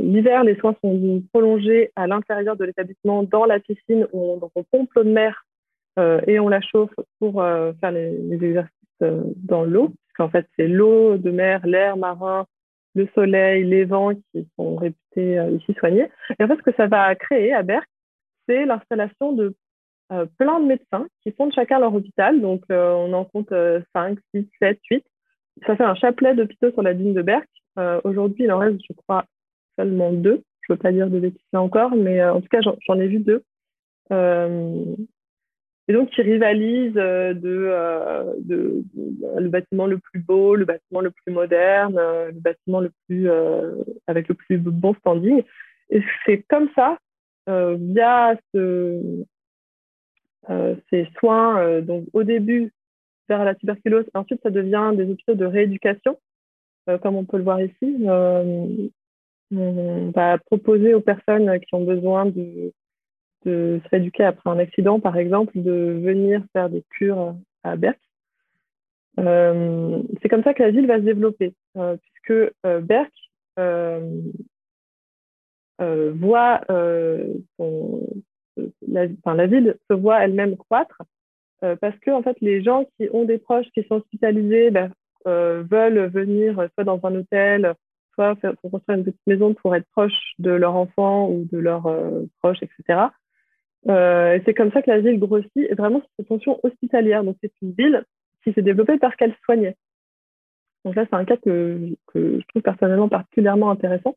L'hiver, les soins sont prolongés à l'intérieur de l'établissement dans la piscine où on, pompe l'eau de mer et on la chauffe pour faire les exercices dans l'eau qu'en fait, c'est l'eau de mer, l'air marin, le soleil, les vents qui sont réputés euh, ici soignés. Et en fait, ce que ça va créer à Berck, c'est l'installation de euh, plein de médecins qui font de chacun leur hôpital. Donc, euh, on en compte 5, 6, 7, 8. Ça fait un chapelet d'hôpitaux sur la ligne de Berck. Aujourd'hui, il en reste, je crois, seulement deux. Je ne veux pas dire de bêtises encore, mais en tout cas, j'en ai vu deux. Et donc, ils rivalisent euh, euh, de, le bâtiment le plus beau, le bâtiment le plus moderne, euh, le bâtiment le plus, avec le plus bon standing. Et c'est comme ça, via ce, ces soins, donc au début vers la tuberculose, ensuite ça devient des hôpitaux de rééducation, comme on peut le voir ici. on va proposer aux personnes qui ont besoin de de se rééduquer après un accident, par exemple, de venir faire des cures à Berck. Euh, c'est comme ça que la ville va se développer, euh, puisque euh, Berck voit la, ville se voit elle-même croître parce que en fait les gens qui ont des proches qui sont hospitalisés ben, veulent venir soit dans un hôtel, soit faire, construire une petite maison pour être proche de leur enfant ou de leurs proches, etc. Euh, c'est comme ça que la ville grossit, et vraiment cette fonction hospitalière. Donc, c'est une ville qui s'est développée parce qu'elle soignait. Donc là, c'est un cas que, je trouve personnellement particulièrement intéressant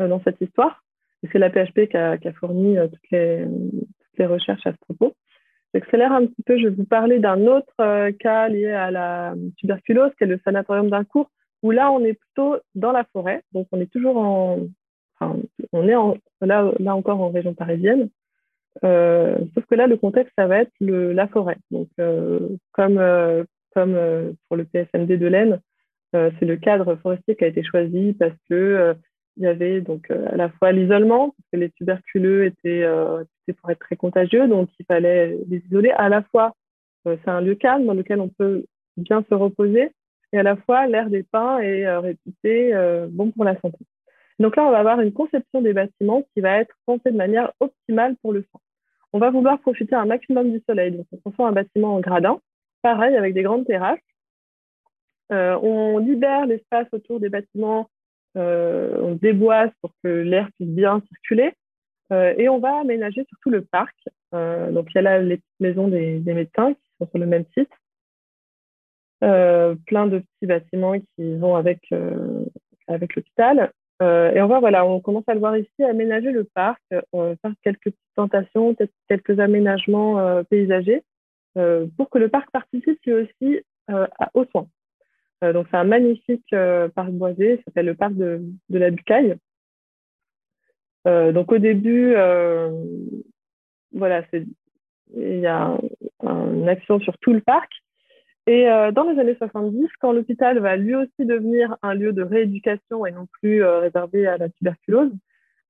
euh, dans cette histoire. c'est la PHP qui a, fourni toutes les, recherches à ce propos. J'accélère un petit peu, je vais vous parler d'un autre cas lié à la tuberculose, qui est le sanatorium d'un cours, où là, on est plutôt dans la forêt, donc on est toujours en, enfin, on est là encore en région parisienne, euh, sauf que là, le contexte, ça va être la forêt. Donc, euh, comme, euh, pour le PSMD de l'Aisne, c'est le cadre forestier qui a été choisi parce que il y avait donc à la fois l'isolement, parce que les tuberculeux étaient, étaient, pour être très contagieux, donc il fallait les isoler. À la fois, c'est un lieu calme dans lequel on peut bien se reposer, et à la fois l'air des pins est réputé bon pour la santé. Donc là, on va avoir une conception des bâtiments qui va être pensée de manière optimale pour le soin on va vouloir profiter un maximum du soleil. On transforme un bâtiment en gradin, pareil avec des grandes terrasses. Euh, on libère l'espace autour des bâtiments, euh, on déboise pour que l'air puisse bien circuler. Euh, et on va aménager surtout le parc. donc, il y a là les maisons des, médecins qui sont sur le même site. plein de petits bâtiments qui vont avec l'hôpital. Euh, et on voit, voilà, on commence à le voir ici, aménager le parc, va faire quelques petites plantations, peut-être quelques aménagements euh, paysagers euh, pour que le parc participe lui aussi aux soins. donc, c'est un magnifique parc boisé, ça s'appelle le parc de, de la Bucaille. donc, au début, voilà, il y a une action sur tout le parc. Et euh, dans les années 70, quand l'hôpital va lui aussi devenir un lieu de rééducation et non plus euh, réservé à la tuberculose,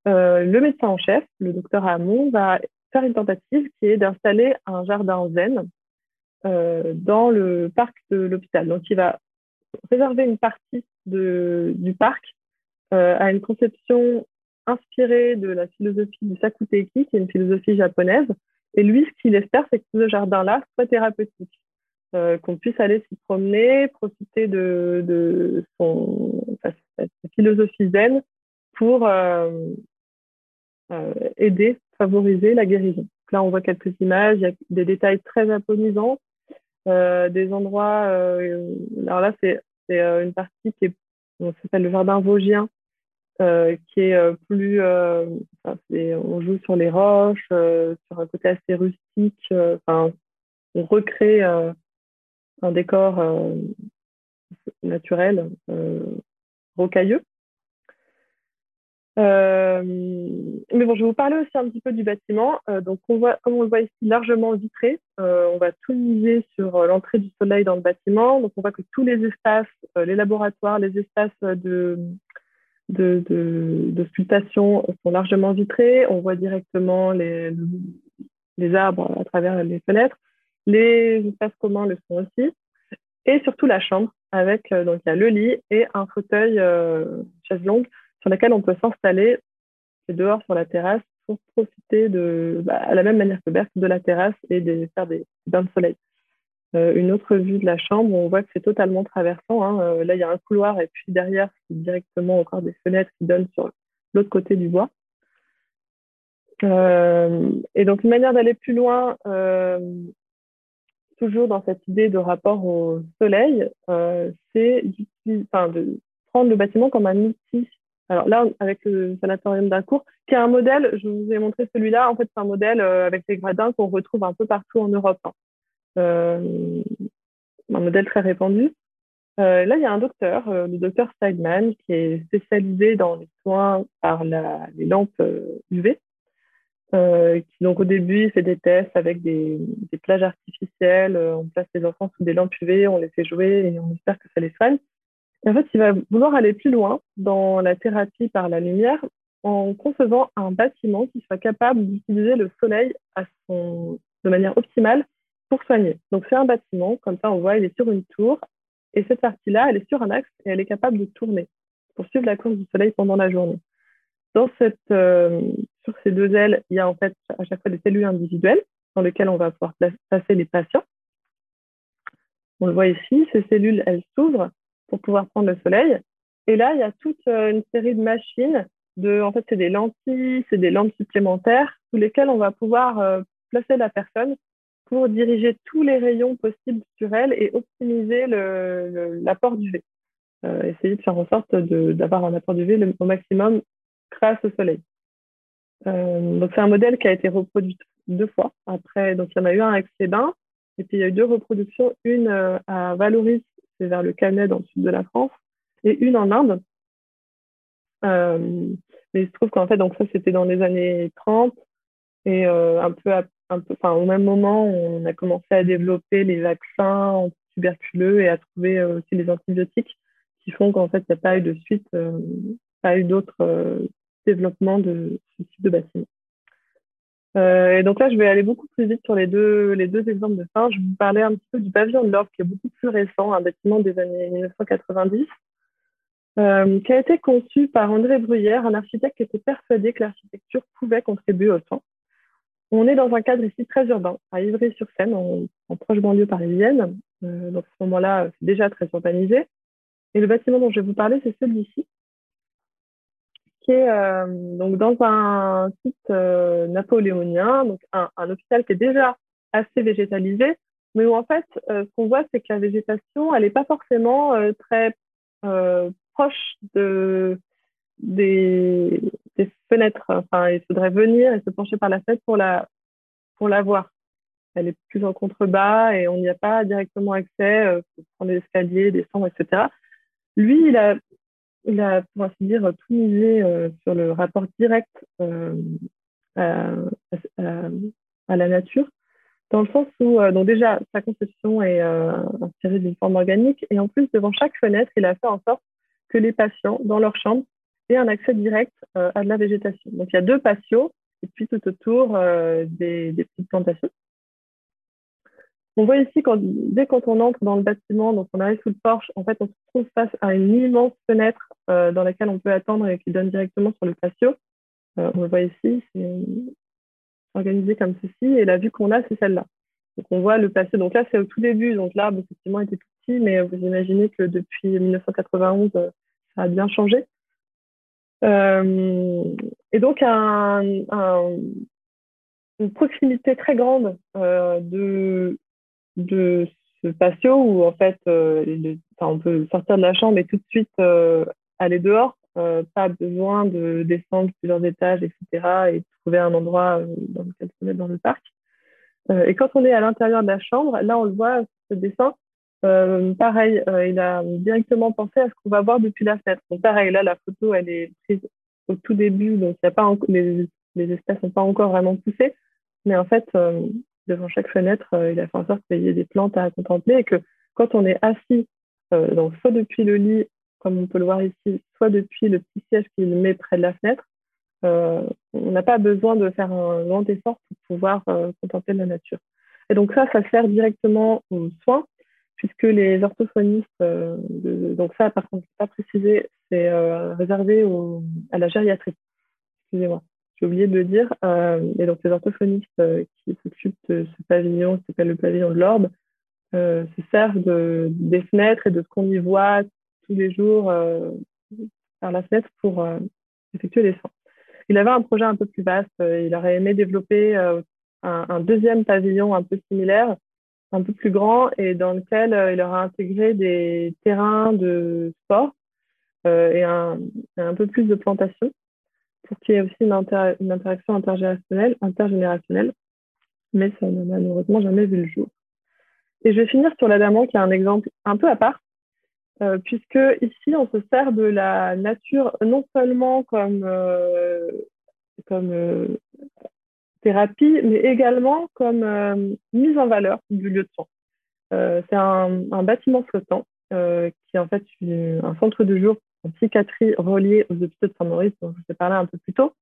euh, le médecin en chef, le docteur Hamon, va faire une tentative qui est d'installer un jardin zen dans le parc de l'hôpital. Donc, il va réserver une partie du parc à une conception inspirée de la philosophie du Sakuteki, qui est une philosophie japonaise. Et lui, ce qu'il espère, c'est que ce jardin-là soit thérapeutique. Euh, qu'on puisse aller s'y promener, profiter de, son, sa, philosophie zen pour euh, euh, aider, favoriser la guérison. là, on voit quelques images, il y a des détails très japonisants, des endroits. alors là, c'est une partie qui s'appelle le jardin vosgien, qui est plus, on joue sur les roches, sur un côté assez rustique. Enfin, on recrée un décor euh, naturel, euh, rocailleux. Euh, mais bon, je vais vous parler aussi un petit peu du bâtiment. donc, on voit, comme on le voit ici, largement vitré. on va tout miser sur l'entrée du soleil dans le bâtiment. Donc, on voit que tous les espaces, les laboratoires, les espaces de, de, sculptation sont largement vitrés. On voit directement les, les arbres à travers les fenêtres. Les espaces communs le sont aussi. Et surtout la chambre, avec euh, donc il y a le lit et un fauteuil euh, chaise longue sur lequel on peut s'installer dehors sur la terrasse pour profiter de, bah, à la même manière que Berthe, de la terrasse et de faire des bains de soleil. Euh, une autre vue de la chambre, on voit que c'est totalement traversant. Hein. là, il y a un couloir et puis derrière, c'est directement encore des fenêtres qui donnent sur l'autre côté du bois. et donc, une manière d'aller plus loin, toujours dans cette idée de rapport au soleil, euh, c'est enfin, de prendre le bâtiment comme un outil. Alors là, avec le sanatorium d'Acourt, qui est un modèle, je vous ai montré celui-là, en fait, c'est un modèle euh, avec des gradins qu'on retrouve un peu partout en Europe. Hein. Euh, un modèle très répandu. là, il y a un docteur, le docteur Steigman, qui est spécialisé dans les soins par les lampes UV. Euh, qui donc au début fait des tests avec des, plages artificielles, euh, on place les enfants sous des lampes UV, on les fait jouer et on espère que ça les soigne. en fait, il va vouloir aller plus loin dans la thérapie par la lumière en concevant un bâtiment qui soit capable d'utiliser le soleil de manière optimale pour soigner. Donc c'est un bâtiment, comme ça on voit, il est sur une tour et cette partie-là, elle est sur un axe et elle est capable de tourner pour suivre la course du soleil pendant la journée. Dans cette, euh, sur ces deux ailes, il y a en fait à chaque fois des cellules individuelles dans lesquelles on va pouvoir placer les patients. On le voit ici, ces cellules, elles s'ouvrent pour pouvoir prendre le soleil. Et là, il y a toute euh, une série de machines. En fait, c'est des lentilles, c'est des lampes supplémentaires sous lesquelles on va pouvoir euh, placer la personne pour diriger tous les rayons possibles sur elle et optimiser l'apport d'UV. essayer de faire en sorte d'avoir un apport d'UV au maximum grâce au soleil. Donc, c'est un modèle qui a été reproduit deux fois. Après, donc, il y en a eu un avec Clébin, et puis il y a eu deux reproductions, une à Valoris, c'est vers le Canet dans le sud de la France, et une en Inde. mais il se trouve qu'en fait, donc ça, c'était dans les années 30, et un peu, un peu au même moment, on a commencé à développer les vaccins tuberculeux et à trouver aussi les antibiotiques qui font qu'en fait, il n'y a pas eu de suite, pas eu d'autres développement de ce type de bâtiment. Euh, et donc là, je vais aller beaucoup plus vite sur les deux, les deux exemples de fin. Je vais vous parler un petit peu du pavillon de l'Ordre, qui est beaucoup plus récent, un bâtiment des années 1990, euh, qui a été conçu par André Bruyère, un architecte qui était persuadé que l'architecture pouvait contribuer au temps. On est dans un cadre ici très urbain, à Ivry-sur-Seine, en, proche banlieue parisienne. Euh, donc à ce moment-là, c'est déjà très urbanisé. Et le bâtiment dont je vais vous parler, c'est celui-ci, euh, donc dans un site euh, napoléonien, donc un, hôpital qui est déjà assez végétalisé, mais où en fait, euh, ce qu'on voit, c'est que la végétation, elle n'est pas forcément très proche de, des, fenêtres. Enfin, il faudrait venir et se pencher par la fenêtre pour la, pour la voir. Elle est plus en contrebas et on n'y a pas directement accès, faut prendre des escaliers, descendre, etc. Lui, il a il a, pour ainsi dire, tout misé euh, sur le rapport direct euh, à, la nature, dans le sens où, euh, donc déjà, sa conception est inspirée d'une forme organique, et en plus, devant chaque fenêtre, il a fait en sorte que les patients, dans leur chambre, aient un accès direct à de la végétation. Donc, il y a deux patios, et puis tout autour des, des petites plantations. On voit ici, quand, dès quand on entre dans le bâtiment, donc on arrive sous le porche, en fait, on se trouve face à une immense fenêtre euh, dans laquelle on peut attendre et qui donne directement sur le patio. Euh, on le voit ici, c'est organisé comme ceci, et la vue qu'on a, c'est celle-là. Donc on voit le patio. Donc là, c'est au tout début, donc l'arbre, effectivement, était tout petit, mais vous imaginez que depuis 1991, euh, ça a bien changé. et donc, une proximité très grande de de ce patio où en fait euh, on peut sortir de la chambre et tout de suite euh, aller dehors, euh, pas besoin de descendre plusieurs étages, etc. et trouver un endroit dans lequel se mettre dans le parc. et quand on est à l'intérieur de la chambre, là on le voit, ce dessin, pareil, il a directement pensé à ce qu'on va voir depuis la fenêtre. Donc pareil, là la photo elle est prise au tout début, donc y a pas les, les espaces n'ont pas encore vraiment poussé, mais en fait devant chaque fenêtre, euh, il a fait en sorte qu'il y ait des plantes à contempler et que quand on est assis, euh, soit depuis le lit, comme on peut le voir ici, soit depuis le petit siège qu'il met près de la fenêtre, euh, on n'a pas besoin de faire un grand effort pour pouvoir contempler la nature. Et donc ça, ça sert directement aux soins, puisque les orthophonistes, donc ça par contre, pas précisé, c'est réservé à la gériatrie. Excusez-moi j'ai oublié de le dire. Euh, et donc, les orthophonistes euh, qui s'occupent de ce pavillon, qui s'appelle le pavillon de l'Orbe, euh, se servent de, des fenêtres et de ce qu'on y voit tous les jours par la fenêtre pour effectuer les soins. Il avait un projet un peu plus vaste. il aurait aimé développer un, un, deuxième pavillon un peu similaire, un peu plus grand, et dans lequel il aurait intégré des terrains de sport et un, un peu plus de plantations pour qu'il y ait aussi une, interaction intergénérationnelle, mais ça n'a malheureusement jamais vu le jour. Et je vais finir sur l'Adamant, qui est un exemple un peu à part, euh, puisque ici, on se sert de la nature non seulement comme, euh, comme euh, thérapie, mais également comme mise en valeur du lieu de soins. C'est un, bâtiment flottant qui est en fait un centre de jour en psychiatrie reliée aux hôpitaux de Saint-Maurice, dont je vous ai parlé un peu plus tôt.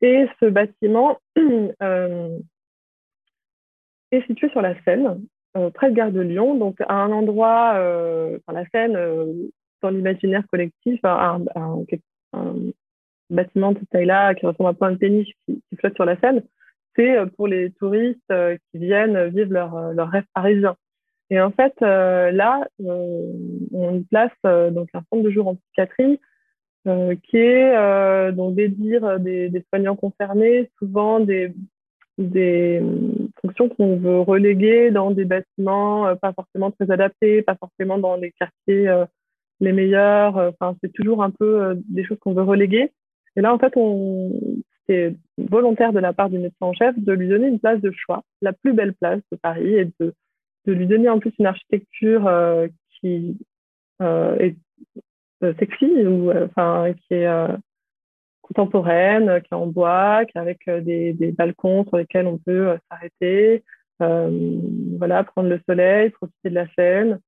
Et ce bâtiment <clears throat> euh, est situé sur la Seine, euh, près de Gare de Lyon, donc à un endroit, euh, la Seine, dans l'imaginaire collectif, un, bâtiment de cette taille-là qui ressemble un peu à une péniche qui, flotte sur la Seine, c'est pour les touristes qui viennent vivre leur rêve parisien. Et en fait, euh, là, euh, on place euh, donc un centre de jour en psychiatrie qui est donc des dires des, soignants concernés, souvent des, des fonctions qu'on veut reléguer dans des bâtiments pas forcément très adaptés, pas forcément dans les quartiers les meilleurs. Enfin, c'est toujours un peu des choses qu'on veut reléguer. Et là, en fait, on, c'était volontaire de la part du médecin en chef de lui donner une place de choix, la plus belle place de Paris, et de, de lui donner en plus une architecture qui est sexy, ou enfin qui est contemporaine, qui est en bois, qui est avec des, balcons sur lesquels on peut s'arrêter, voilà, prendre le soleil, profiter de la scène.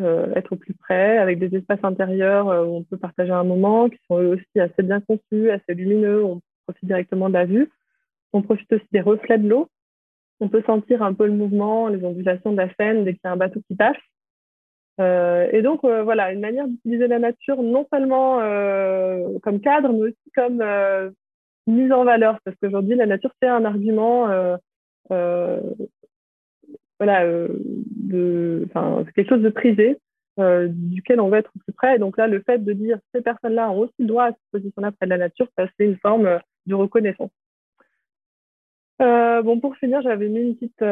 Euh, être au plus près, avec des espaces intérieurs euh, où on peut partager un moment, qui sont eux aussi assez bien conçus, assez lumineux, on profite directement de la vue. On profite aussi des reflets de l'eau. On peut sentir un peu le mouvement, les ondulations de la Seine dès qu'il y a un bateau qui passe. Euh, et donc, voilà, une manière d'utiliser la nature non seulement comme cadre, mais aussi comme mise en valeur, parce qu'aujourd'hui, la nature, c'est un argument voilà, euh, c'est quelque chose de privé euh, duquel on va être plus près. Et donc là, le fait de dire ces personnes-là ont aussi le droit à se positionner près de la nature, ça c'est une forme euh, de reconnaissance. Bon, pour finir, j'avais mis une petite,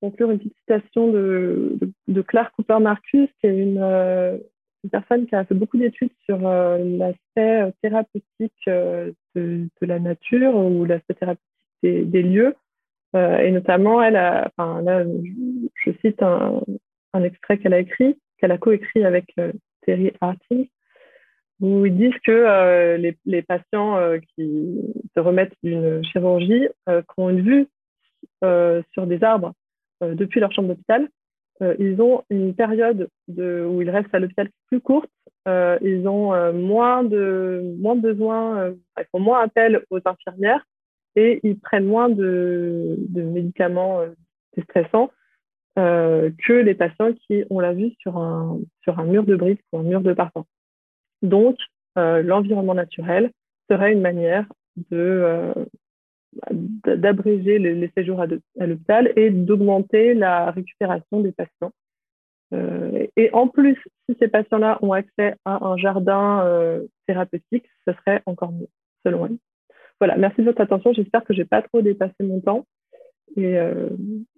conclure une petite citation de, Claire Cooper Marcus, qui est une, une, personne qui a fait beaucoup d'études sur l'aspect thérapeutique de, la nature ou l'aspect thérapeutique des, lieux. Euh, et notamment, elle a, je cite un, extrait qu'elle a écrit, qu'elle a coécrit avec euh, Terry Harting, ils disent que euh, les, patients qui se remettent d'une chirurgie, qui ont une vue sur des arbres depuis leur chambre d'hôpital, ils ont une période de, où ils restent à l'hôpital plus courte, ils ont moins de moins besoin, ils font moins appel aux infirmières et ils prennent moins de, médicaments euh, déstressants euh, que les patients qui, on l'a vu, sur un, sur un mur de briques ou un mur de parfum. Donc, euh, l'environnement naturel serait une manière euh, d'abréger les, séjours à, l'hôpital et d'augmenter la récupération des patients. Euh, et en plus, si ces patients-là ont accès à un jardin thérapeutique, ce serait encore mieux, selon elle. Voilà, merci de votre attention. J'espère que je n'ai pas trop dépassé mon temps et,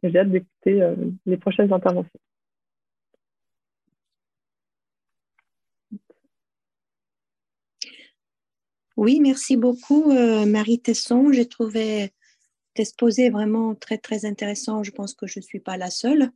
j'ai hâte d'écouter les prochaines interventions. Oui, merci beaucoup, euh, Marie Tesson. J'ai trouvé exposé vraiment très, très intéressant. Je pense que je ne suis pas la seule.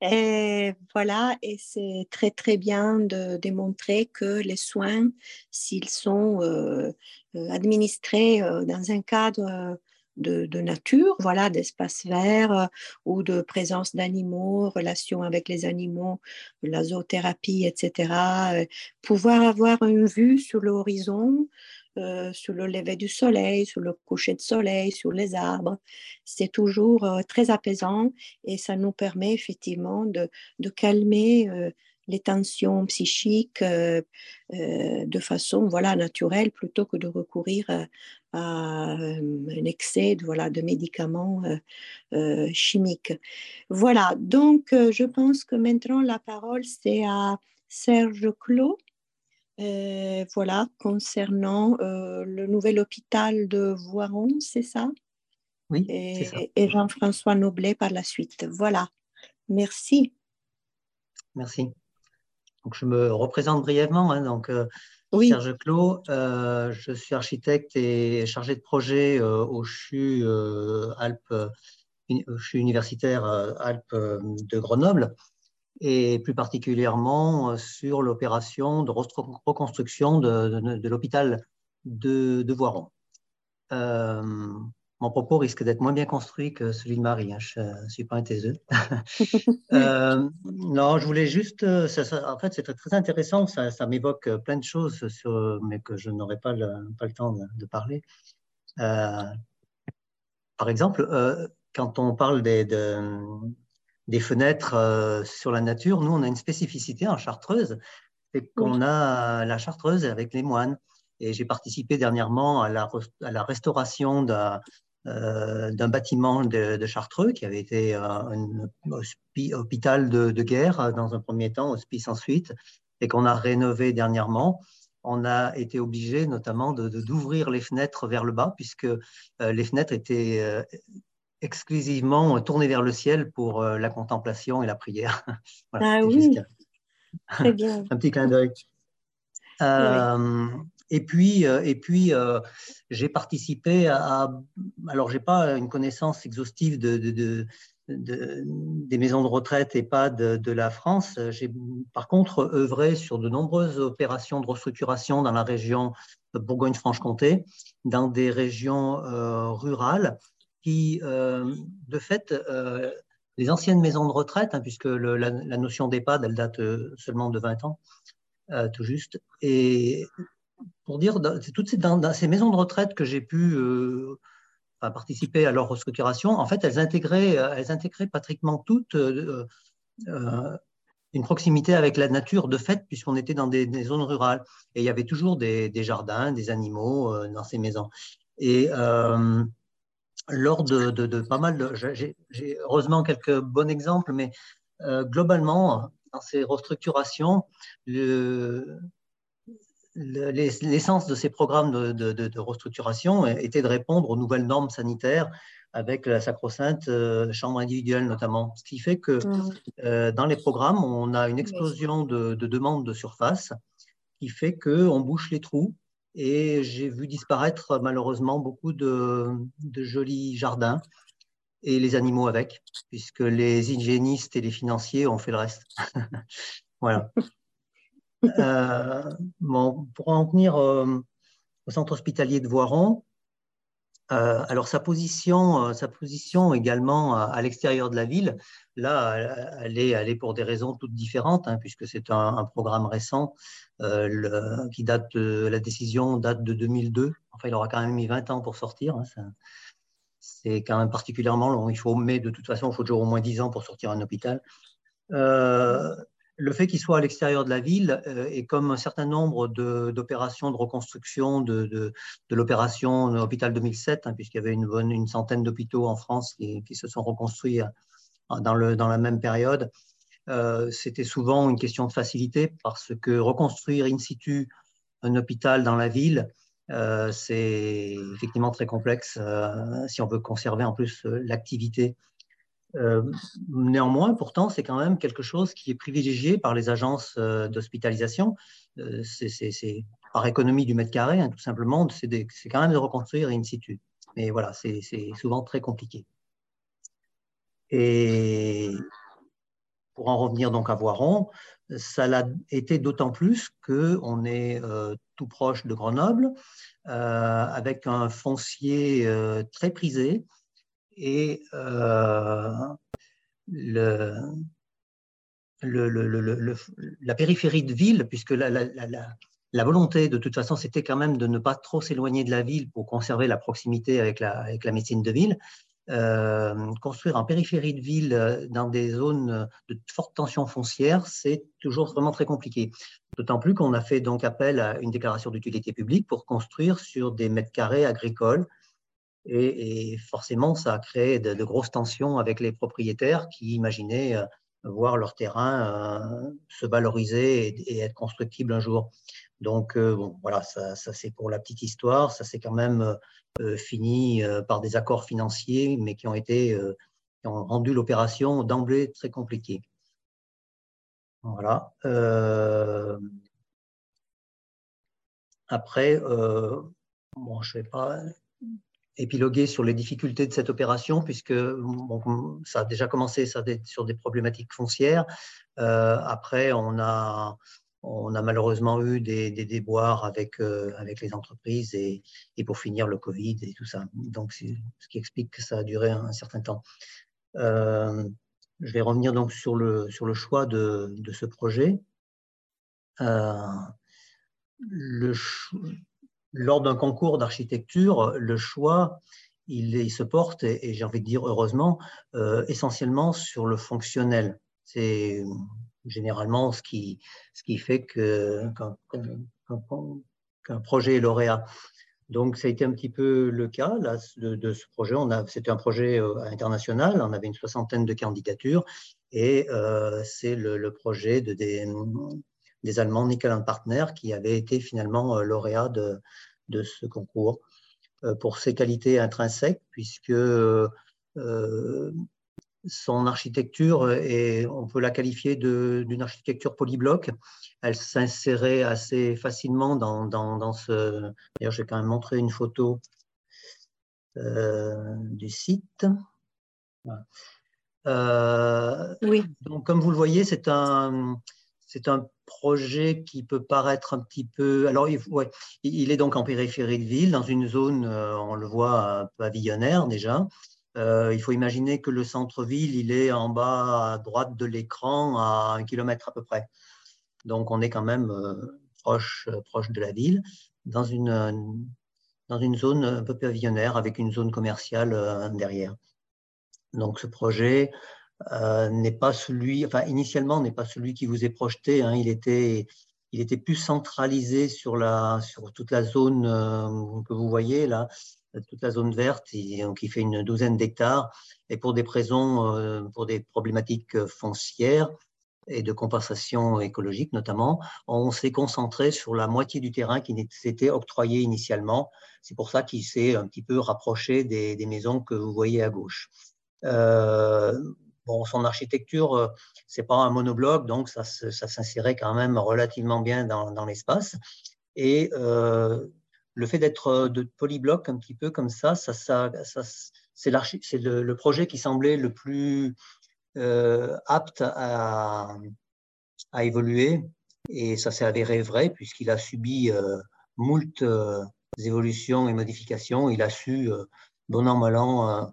Et voilà, et c'est très très bien de démontrer que les soins, s'ils sont euh, euh, administrés dans un cadre de, nature, voilà, d'espace vert ou de présence d'animaux, relation avec les animaux, la zoothérapie, etc., pouvoir avoir une vue sur l'horizon, euh, sur le lever du soleil, sur le coucher de soleil, sur les arbres. C'est toujours euh, très apaisant et ça nous permet effectivement de, de calmer euh, les tensions psychiques de façon voilà, naturelle plutôt que de recourir à, un excès de, voilà, de médicaments chimiques. Voilà, donc je pense que maintenant la parole c'est à Serge Clos euh, voilà, concernant euh, le nouvel hôpital de Voiron, c'est ça? Oui, et, ça. et Jean-François Noblet par la suite. Voilà, merci. Merci. Donc, je me représente brièvement. Hein, donc, euh, oui. Serge Clos, je suis architecte et chargé de projet au CHU Alpes, CHU universitaire Alpes de Grenoble et plus particulièrement euh, sur l'opération de reconstruction de, de, de l'hôpital de, de, Voiron. Euh, mon propos risque d'être moins bien construit que celui de Marie, hein, je ne suis pas un taiseux. <laughs> euh, non, je voulais juste, ça, ça, en fait c'est très, très, intéressant, ça, ça m'évoque plein de choses, sur, mais que je n'aurai pas le, pas le temps de, parler. Euh, par exemple, quand on parle des, de, des fenêtres euh, sur la nature, nous, on a une spécificité en Chartreuse, c'est qu'on a la Chartreuse avec les moines. Et j'ai participé dernièrement à la, à la restauration d'un euh, bâtiment de, de, Chartreux qui avait été euh, un hôpital de, de, guerre dans un premier temps, hospice ensuite, et qu'on a rénové dernièrement. On a été obligé notamment d'ouvrir les fenêtres vers le bas puisque euh, les fenêtres étaient euh, exclusivement tourné vers le ciel pour euh, la contemplation et la prière. <laughs> voilà, ah oui, très bien. <laughs> Un petit clin d'œil. Euh, et puis, et puis j'ai participé à. Alors, je n'ai pas une connaissance exhaustive de, de, des maisons de retraite EHPAD de la France. J'ai par contre œuvré sur de nombreuses opérations de restructuration dans la région Bourgogne-Franche-Comté, dans des régions rurales qui, de fait, les anciennes maisons de retraite, hein, puisque la, notion d'EHPAD, elle date euh, seulement de 20 ans, euh, tout juste. Et pour dire, c'est toutes ces, dans, ces maisons de retraite que j'ai pu euh, participer à leur restructuration, en fait, elles intégraient, elles intégraient pratiquement toutes une proximité avec la nature de fait, puisqu'on était dans des, zones rurales. Et il y avait toujours des, jardins, des animaux dans ces maisons. Et lors de, pas mal de. J'ai heureusement quelques bons exemples, mais euh, globalement, dans ces restructurations, l'essence de ces programmes de, restructuration était de répondre aux nouvelles normes sanitaires avec la sacro-sainte euh, chambre individuelle notamment. Ce qui fait que mmh. euh, dans les programmes, on a une explosion de, demandes de surface qui fait qu'on bouche les trous et j'ai vu disparaître malheureusement beaucoup de, jolis jardins et les animaux avec, puisque les hygiénistes et les financiers ont fait le reste. <laughs> voilà. Euh, bon, pour en venir euh, au centre hospitalier de Voiron, euh, alors sa position, sa position également à, l'extérieur de la ville, là, elle est, pour des raisons toutes différentes, hein, puisque c'est un, programme récent euh, qui date la décision date de 2002. Enfin, il aura quand même mis 20 ans pour sortir. Hein, c'est quand même particulièrement long. Il faut, mais de toute façon, il faut toujours au moins 10 ans pour sortir un hôpital. Euh, le fait qu'il soit à l'extérieur de la ville euh, et comme un certain nombre d'opérations de, reconstruction de, l'opération Hôpital 2007, hein, puisqu'il y avait une, bonne, une centaine d'hôpitaux en France qui, se sont reconstruits dans, le, dans la même période, euh, c'était souvent une question de facilité parce que reconstruire in situ un hôpital dans la ville, euh, c'est effectivement très complexe euh, si on veut conserver en plus l'activité. Néanmoins, pourtant, c'est quand même quelque chose qui est privilégié par les agences d'hospitalisation. c'est par économie du mètre carré, hein, tout simplement, c'est quand même de reconstruire in situ. Mais voilà, c'est souvent très compliqué. Et pour en revenir donc à Voiron, ça l'a été d'autant plus qu'on est euh, tout proche de Grenoble, euh, avec un foncier euh, très prisé et le, la périphérie de ville, puisque la, volonté de toute façon, c'était quand même de ne pas trop s'éloigner de la ville pour conserver la proximité avec la, avec la médecine de ville. Euh, construire en périphérie de ville euh, dans des zones de forte tension foncière, c'est toujours vraiment très compliqué. D'autant plus qu'on a fait donc appel à une déclaration d'utilité publique pour construire sur des mètres carrés agricoles. Et, forcément, ça a créé de, grosses tensions avec les propriétaires qui imaginaient euh, voir leur terrain se valoriser et, être constructible un jour. Donc, bon, voilà, ça, ça c'est pour la petite histoire. Ça, c'est quand même euh, fini euh, par des accords financiers, mais qui ont été euh, qui ont rendu l'opération d'emblée très compliquée. Voilà. Après, bon, je ne vais pas épiloguer sur les difficultés de cette opération, puisque ça a déjà commencé ça, sur des problématiques foncières. après, on a, malheureusement eu des, déboires avec, euh, avec les entreprises et, pour finir le Covid et tout ça. Donc, ce qui explique que ça a duré un, certain temps. Euh, je vais revenir donc sur le, le choix de, ce projet. Euh, lors d'un concours d'architecture, le choix, il, se porte, et, j'ai envie de dire heureusement, essentiellement sur le fonctionnel. C'est généralement ce qui, ce qui fait qu'un projet est lauréat. Donc, ça a été un petit peu le cas là, de, ce projet. C'était un projet euh, international, on avait une soixantaine de candidatures et euh, c'est le, projet de, des, des Allemands Nickel Partner qui avait été finalement euh, lauréat de, de ce concours pour ses qualités intrinsèques, puisque son architecture, et on peut la qualifier d'une architecture polybloc. Elle s'insérait assez facilement dans, dans, ce... D'ailleurs, je vais quand même montrer une photo euh, du site. Euh, oui. Donc, comme vous le voyez, c'est un, c'est un projet qui peut paraître un petit peu. Alors, il, est donc en périphérie de ville, dans une zone, euh, on le voit, pavillonnaire déjà. Euh, il faut imaginer que le centre-ville, il est en bas à droite de l'écran, à un kilomètre à peu près. Donc, on est quand même euh, proche, proche de la ville, dans une, dans une zone un peu pavillonnaire avec une zone commerciale derrière. Donc, ce projet n'est pas celui, enfin, initialement, n'est pas celui qui vous est projeté. Hein. il, était, il était plus centralisé sur, la, sur toute la zone que vous voyez là, toute la zone verte, qui fait une douzaine d'hectares, et pour des raisons, euh, pour des problématiques foncières et de compensation écologique notamment, on s'est concentré sur la moitié du terrain qui s'était octroyé initialement. C'est pour ça qu'il s'est un petit peu rapproché des, maisons que vous voyez à gauche. Euh, bon, son architecture, c'est pas un monobloc, donc ça, ça s'insérait quand même relativement bien dans, l'espace. Et euh, le fait d'être euh, de polybloc un petit peu comme ça, ça, c'est le, projet qui semblait le plus euh, apte à, évoluer. Et ça s'est avéré vrai puisqu'il a subi euh, moult euh, évolutions et modifications. Il a su, bon an, mal an,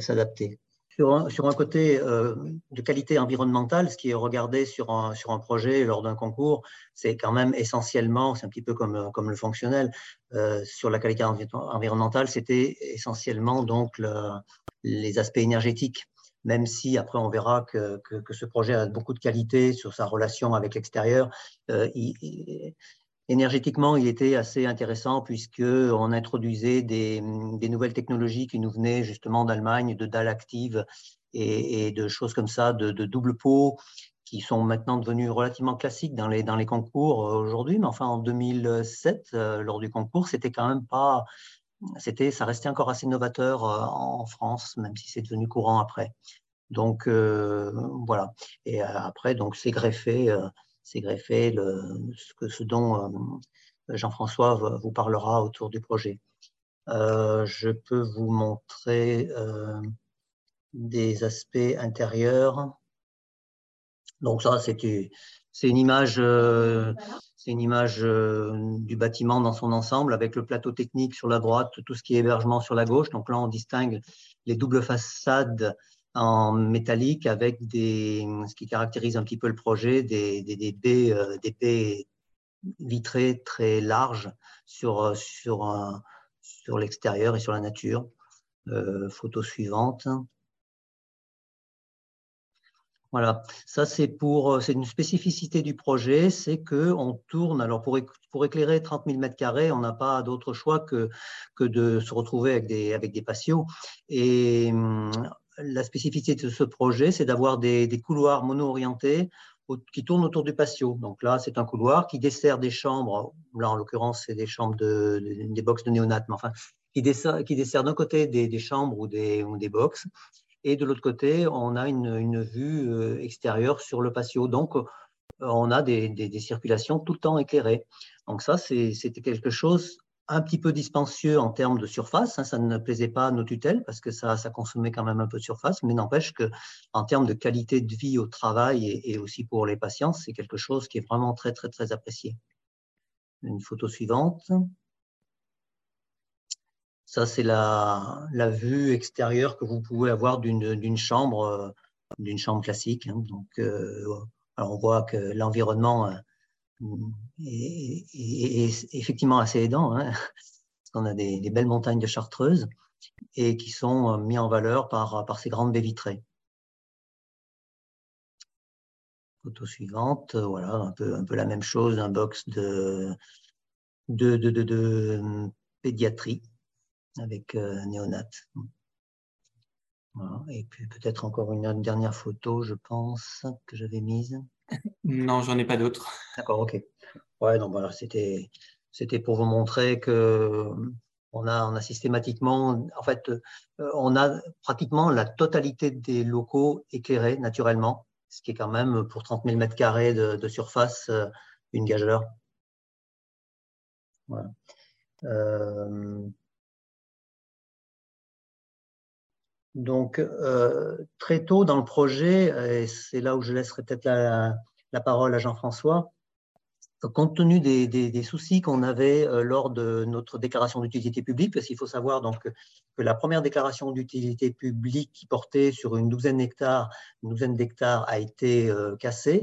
s'adapter sur un, côté euh, de qualité environnementale, ce qui est regardé sur un, projet lors d'un concours, c'est quand même essentiellement, c'est un petit peu comme, le fonctionnel, euh, sur la qualité environnementale, c'était essentiellement donc les aspects énergétiques. Même si après on verra que, que, ce projet a beaucoup de qualité sur sa relation avec l'extérieur, euh, énergétiquement, il était assez intéressant puisqu'on introduisait des, nouvelles technologies qui nous venaient justement d'Allemagne, de dalles actives et, de choses comme ça, de, double pot, qui sont maintenant devenues relativement classiques dans les, concours aujourd'hui. Mais enfin, en 2007, euh, lors du concours, c'était quand même pas. C'était, ça restait encore assez novateur euh, en France, même si c'est devenu courant après. Donc euh, voilà. Et après, donc c'est greffé c'est greffé ce, ce dont euh, Jean-François vous parlera autour du projet. Euh, je peux vous montrer euh, des aspects intérieurs. Donc ça, c'est une image, c'est une image du bâtiment dans son ensemble avec le plateau technique sur la droite, tout ce qui est hébergement sur la gauche. Donc là, on distingue les doubles façades en métallique avec des, ce qui caractérise un petit peu le projet, des, des, des baies, euh, des baies vitrées très larges sur, sur, sur l'extérieur et sur la nature. Euh, photo suivante. Voilà, ça c'est pour, c'est une spécificité du projet, c'est que on tourne. Alors pour, pour éclairer 30 000 mètres carrés, on n'a pas d'autre choix que, que de se retrouver avec des, avec des patios. Et hum, la spécificité de ce projet, c'est d'avoir des, couloirs mono-orientés qui tournent autour du patio. Donc là, c'est un couloir qui dessert des chambres. Là, en l'occurrence, c'est des chambres de, des box de néonat, mais enfin, qui dessert, qui dessert d'un côté des, chambres ou des, ou des box, et de l'autre côté, on a une, vue euh, extérieure sur le patio. Donc, euh, on a des, des circulations tout le temps éclairées. Donc ça, c'était quelque chose un petit peu dispensieux en termes de surface. Hein, ça ne plaisait pas à nos tutelles parce que ça, ça consommait quand même un peu de surface, mais n'empêche que en termes de qualité de vie au travail et, aussi pour les patients, c'est quelque chose qui est vraiment très, très, très apprécié. Une photo suivante. Ça, c'est la, la, vue extérieure que vous pouvez avoir d'une chambre, d'une chambre classique. Hein. Donc, euh, on voit que l'environnement euh, et, effectivement assez aidant, hein, parce qu'on a des, belles montagnes de chartreuse et qui sont euh, mis en valeur par, par ces grandes baies vitrées. Photo suivante, voilà, un peu, un peu la même chose, un box de, de, de, de, pédiatrie avec euh, néonat. Et puis peut-être encore une dernière photo, je pense, que j'avais mise. Non, j'en ai pas d'autres. D'accord, ok. Ouais, donc voilà, c'était, c'était pour vous montrer que on a, on a systématiquement, en fait, on a pratiquement la totalité des locaux éclairés naturellement, ce qui est quand même pour 30 000 mètres carrés de, surface une gageure. Voilà. Donc, euh, très tôt dans le projet, et c'est là où je laisserai peut-être la, parole à Jean-François, compte tenu des, soucis qu'on avait euh, lors de notre déclaration d'utilité publique, parce qu'il faut savoir donc, que la première déclaration d'utilité publique qui portait sur une douzaine d'hectares, douzaine d'hectares a été euh, cassée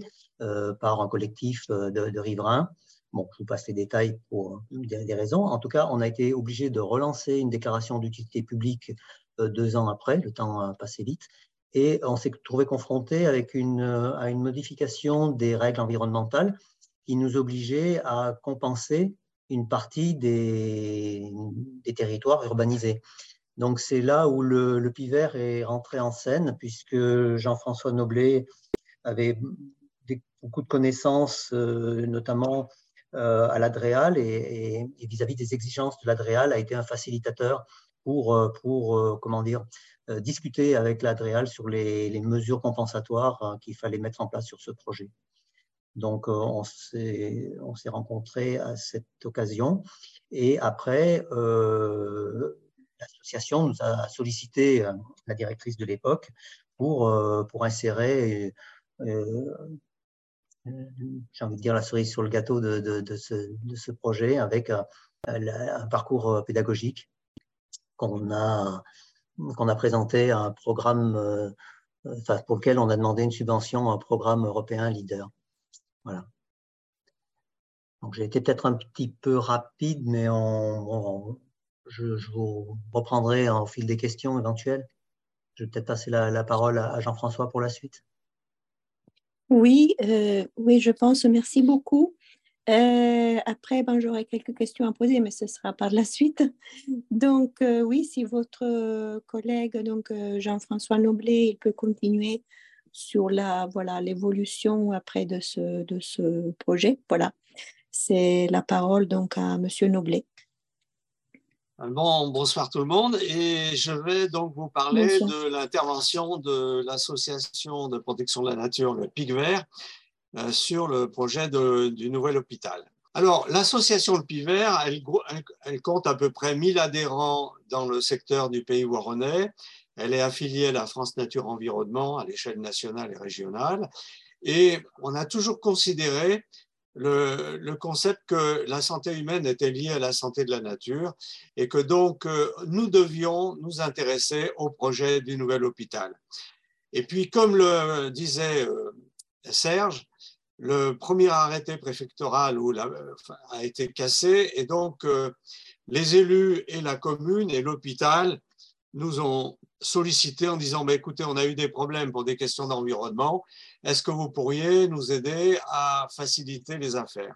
par un collectif de, riverains. Bon, je vous passe les détails pour des, des raisons. En tout cas, on a été obligé de relancer une déclaration d'utilité publique deux ans après, le temps a passé vite, et on s'est trouvé confronté avec une, euh, à une modification des règles environnementales qui nous obligeait à compenser une partie des, territoires urbanisés. Donc c'est là où le, le PIVER est rentré en scène, puisque Jean-François Noblet avait beaucoup de connaissances, euh, notamment à l'ADREAL, et vis-à-vis -vis des exigences de l'ADREAL, a été un facilitateur pour, euh, pour euh, comment dire, euh, discuter avec l'Adréal sur les, mesures compensatoires qu'il fallait mettre en place sur ce projet. Donc, on s'est rencontrés à cette occasion. Et après, l'association nous a sollicité la directrice de l'époque pour, pour insérer, j'ai envie de dire, la cerise sur le gâteau de, de, ce, de ce, projet avec un parcours pédagogique qu'on a, qu'on a présenté un programme euh, enfin, pour lequel on a demandé une subvention à un programme européen leader. Voilà. Donc j'ai été peut-être un petit peu rapide, mais on, je, vous reprendrai au fil des questions éventuelles. Je vais peut-être passer la, parole à, Jean-François pour la suite. Oui, euh, oui, je pense. Merci beaucoup. Euh, après, ben, j'aurai quelques questions à poser, mais ce sera par la suite. Donc, euh, oui, si votre collègue, donc euh, Jean-François Noblet, il peut continuer sur la voilà l'évolution après de ce, de ce projet. Voilà, c'est la parole donc à Monsieur Noblet. Bon, bonsoir tout le monde et je vais donc vous parler de l'intervention de l'association de protection de la nature, le PIC Vert, euh, sur le projet du nouvel hôpital. Alors, l'association Le Piver, elle, compte à peu près 1000 adhérents dans le secteur du pays waronnais. Elle est affiliée à la France Nature Environnement à l'échelle nationale et régionale. Et on a toujours considéré le, le, concept que la santé humaine était liée à la santé de la nature et que donc euh, nous devions nous intéresser au projet du nouvel hôpital. Et puis, comme le disait euh, Serge, le premier arrêté préfectoral a été cassé et donc euh, les élus et la commune et l'hôpital nous ont sollicité en disant bah, écoutez, on a eu des problèmes pour des questions d'environnement, est-ce que vous pourriez nous aider à faciliter les affaires?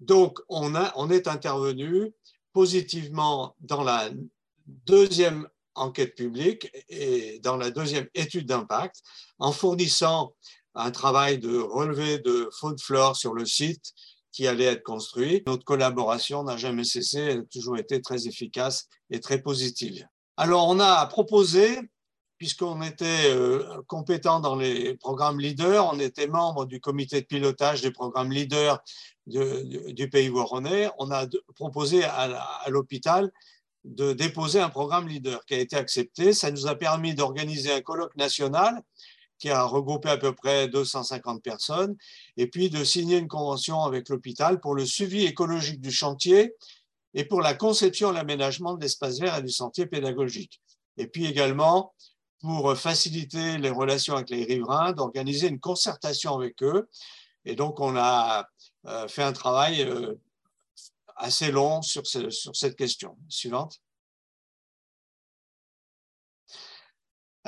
Donc, on, a, on est intervenu positivement dans la deuxième enquête publique et dans la deuxième étude d'impact en fournissant un travail de relevé de faune flore sur le site qui allait être construit. Notre collaboration n'a jamais cessé, elle a toujours été très efficace et très positive. Alors, on a proposé, puisqu'on était euh, compétent dans les programmes leaders, on était membre du comité de pilotage des programmes leaders du pays voironnais, on a proposé à l'hôpital de déposer un programme leader qui a été accepté. Ça nous a permis d'organiser un colloque national qui a regroupé à peu près 250 personnes, et puis de signer une convention avec l'hôpital pour le suivi écologique du chantier et pour la conception et l'aménagement de l'espace vert et du sentier pédagogique. Et puis également pour faciliter les relations avec les riverains, d'organiser une concertation avec eux. Et donc, on a euh, fait un travail euh, assez long sur, sur cette question. Suivante.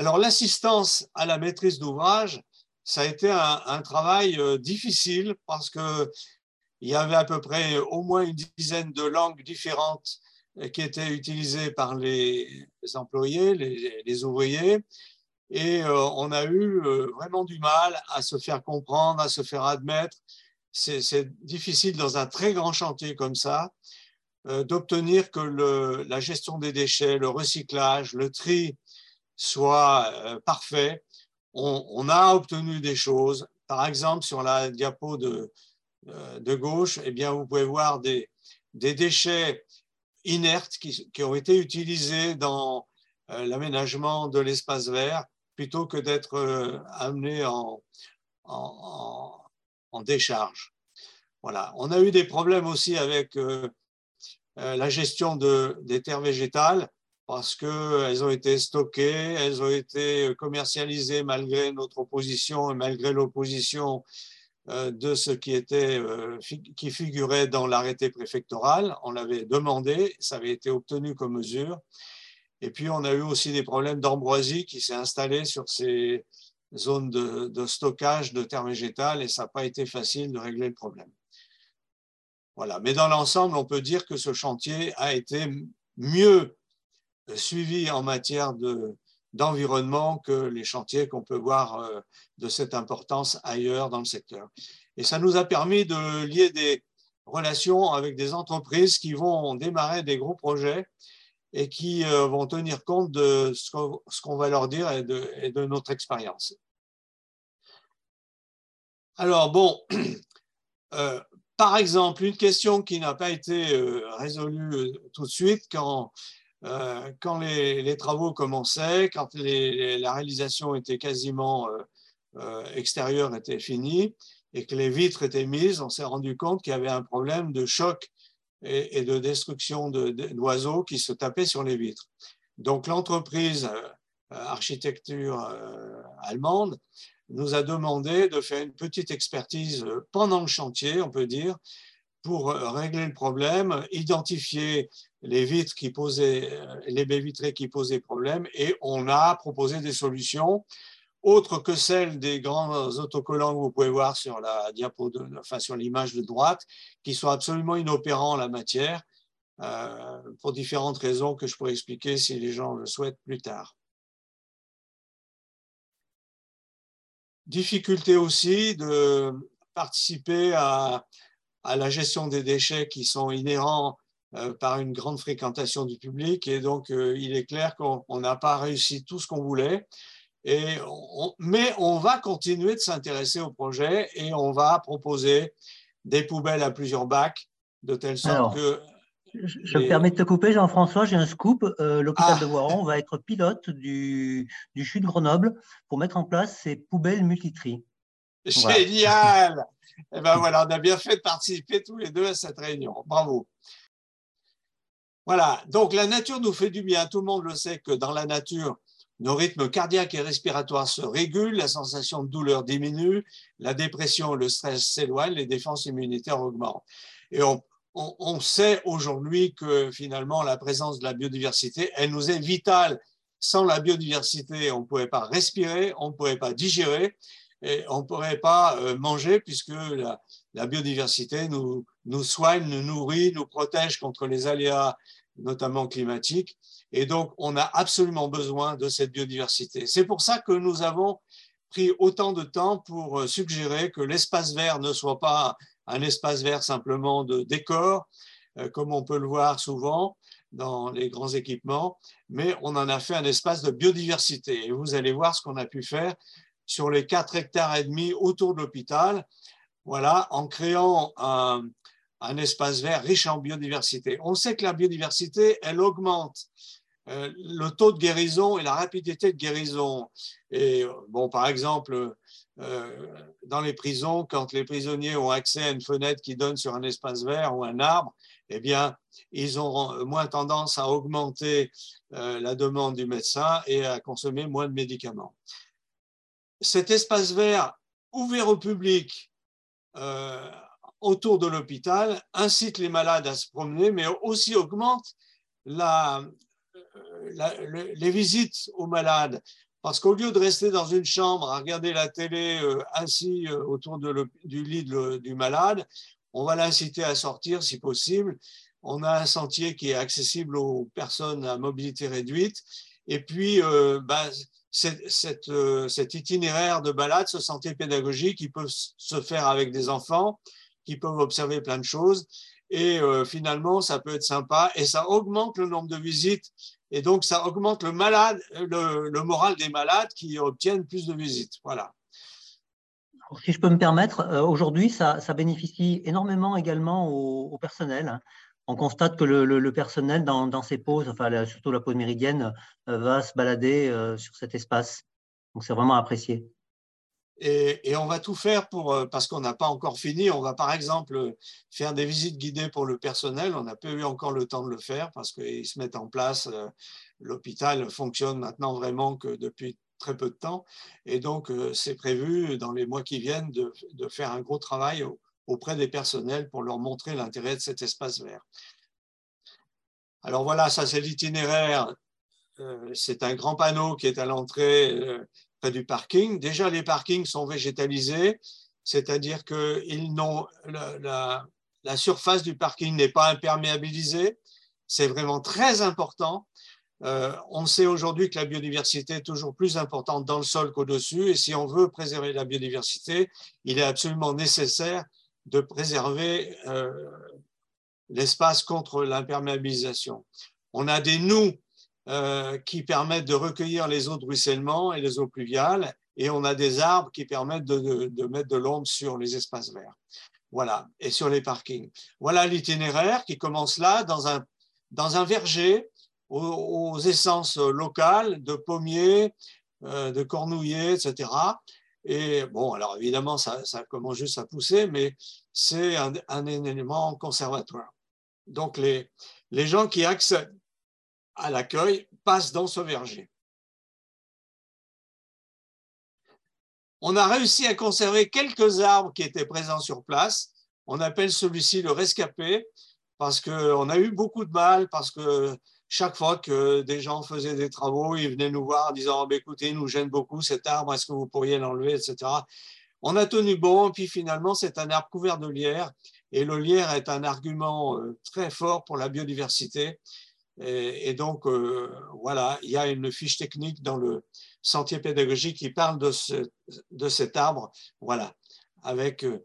Alors, l'assistance à la maîtrise d'ouvrage, ça a été un, travail euh, difficile parce qu'il y avait à peu près au moins une dizaine de langues différentes euh, qui étaient utilisées par les employés, les, ouvriers. Et euh, on a eu vraiment du mal à se faire comprendre, à se faire admettre. C'est difficile dans un très grand chantier comme ça d'obtenir que la gestion des déchets, le recyclage, le tri soit parfait. On, a obtenu des choses. Par exemple, sur la diapo de, de gauche, eh bien, vous pouvez voir des, déchets inertes qui, ont été utilisés dans l'aménagement de l'espace vert plutôt que d'être euh, amené en, décharge. Voilà. On a eu des problèmes aussi avec euh, euh, la gestion de, des terres végétales parce qu'elles ont été stockées, elles ont été commercialisées malgré notre opposition et malgré l'opposition de ce qui, était, qui figurait dans l'arrêté préfectoral. On l'avait demandé, ça avait été obtenu comme mesure. Et puis, on a eu aussi des problèmes d'ambroisie qui s'est installé sur ces zones de, stockage de terres végétales et ça n'a pas été facile de régler le problème. Voilà. Mais dans l'ensemble, on peut dire que ce chantier a été mieux suivi en matière d'environnement que les chantiers qu'on peut voir euh, de cette importance ailleurs dans le secteur. Et ça nous a permis de lier des relations avec des entreprises qui vont démarrer des gros projets et qui euh, vont tenir compte de ce qu'on va leur dire et de, notre expérience. Alors, bon, <clears throat> euh, par exemple, une question qui n'a pas été euh, résolue tout de suite quand, quand les, travaux commençaient, quand la réalisation était quasiment extérieure, était finie, et que les vitres étaient mises, on s'est rendu compte qu'il y avait un problème de choc et, de destruction d'oiseaux qui se tapaient sur les vitres. Donc l'entreprise euh, architecture euh, allemande nous a demandé de faire une petite expertise pendant le chantier, on peut dire, pour régler le problème, identifier les vitres qui posaient, les baies vitrées qui posaient problème, et on a proposé des solutions autre que celle des grands autocollants que vous pouvez voir sur la diapo, enfin sur l'image de droite, qui sont absolument inopérants en la matière, euh, pour différentes raisons que je pourrais expliquer si les gens le souhaitent plus tard. Difficulté aussi de participer à, la gestion des déchets qui sont inhérents euh, par une grande fréquentation du public et donc euh, il est clair qu'on n'a pas réussi tout ce qu'on voulait. Et mais on va continuer de s'intéresser au projet et on va proposer des poubelles à plusieurs bacs, de telle sorte que. Je me permets de te couper, Jean-François, j'ai un scoop. Euh, l'hôpital ah. de Voiron va être pilote du, du CHU de Grenoble pour mettre en place ces poubelles multitri. Génial Et eh ben voilà, on a bien fait de participer tous les deux à cette réunion. Bravo. Voilà, donc la nature nous fait du bien. Tout le monde le sait que dans la nature, nos rythmes cardiaques et respiratoires se régulent, la sensation de douleur diminue, la dépression, le stress s'éloignent, les défenses immunitaires augmentent. Et on, sait aujourd'hui que finalement la présence de la biodiversité, elle nous est vitale. Sans la biodiversité, on ne pourrait pas respirer, on ne pourrait pas digérer et on ne pourrait pas euh, manger puisque la, biodiversité nous soigne, nous nourrit, nous protège contre les aléas, notamment climatiques. Et donc, on a absolument besoin de cette biodiversité. C'est pour ça que nous avons pris autant de temps pour euh, suggérer que l'espace vert ne soit pas un espace vert simplement de décor, euh, comme on peut le voir souvent dans les grands équipements, mais on en a fait un espace de biodiversité. Et vous allez voir ce qu'on a pu faire sur les 4 hectares et demi autour de l'hôpital, voilà, en créant un, un espace vert riche en biodiversité. On sait que la biodiversité, elle augmente euh, le taux de guérison et la rapidité de guérison. Et bon, par exemple, euh, dans les prisons, quand les prisonniers ont accès à une fenêtre qui donne sur un espace vert ou un arbre, eh bien, ils ont moins tendance à augmenter euh, la demande du médecin et à consommer moins de médicaments. Cet espace vert ouvert au public autour de l'hôpital incite les malades à se promener, mais aussi augmente la, les visites aux malades. Parce qu'au lieu de rester dans une chambre à regarder la télé euh, assis euh, autour de du lit du malade, on va l'inciter à sortir si possible. On a un sentier qui est accessible aux personnes à mobilité réduite. Et puis, euh, ben, cet itinéraire de balade, ce sentier pédagogique, il peut se faire avec des enfants qui peuvent observer plein de choses Et finalement, ça peut être sympa et ça augmente le nombre de visites. Et donc, ça augmente le, moral des malades qui obtiennent plus de visites. Voilà. Si je peux me permettre, aujourd'hui, ça, bénéficie énormément également au, personnel. On constate que le, personnel, dans, ses pauses, enfin, surtout la pause méridienne, va se balader sur cet espace. Donc, c'est vraiment apprécié. Et, on va tout faire pour, euh, parce qu'on n'a pas encore fini. On va par exemple faire des visites guidées pour le personnel. On n'a pas eu encore le temps de le faire parce qu'ils se mettent en place. Euh, l'hôpital fonctionne maintenant vraiment que depuis très peu de temps. Et donc, euh, c'est prévu dans les mois qui viennent de, faire un gros travail auprès des personnels pour leur montrer l'intérêt de cet espace vert. Alors voilà, ça c'est l'itinéraire. C'est un grand panneau qui est à l'entrée du parking. Déjà, les parkings sont végétalisés, c'est-à-dire que la, la, surface du parking n'est pas imperméabilisée. C'est vraiment très important. Euh, on sait aujourd'hui que la biodiversité est toujours plus importante dans le sol qu'au-dessus, et si on veut préserver la biodiversité, il est absolument nécessaire de préserver euh, l'espace contre l'imperméabilisation. On a des nous euh, qui permettent de recueillir les eaux de ruissellement et les eaux pluviales, et on a des arbres qui permettent de, mettre de l'ombre sur les espaces verts. Voilà, et sur les parkings. Voilà l'itinéraire qui commence là, dans un, dans un verger aux, essences locales de pommiers, euh, de cornouillers, etc. Et bon, alors évidemment, ça, commence juste à pousser, mais c'est un, élément conservatoire. Donc, les, les gens qui accèdent à l'accueil passe dans ce verger. On a réussi à conserver quelques arbres qui étaient présents sur place. On appelle celui-ci le rescapé parce qu'on a eu beaucoup de mal, parce que chaque fois que des gens faisaient des travaux, ils venaient nous voir en disant oh, écoutez, il nous gêne beaucoup cet arbre, est-ce que vous pourriez l'enlever, etc. On a tenu bon, puis finalement, c'est un arbre couvert de lierre, et le lierre est un argument euh, très fort pour la biodiversité. Et, donc, euh, voilà, il y a une fiche technique dans le sentier pédagogique qui parle de, ce, de cet arbre. Voilà, avec euh,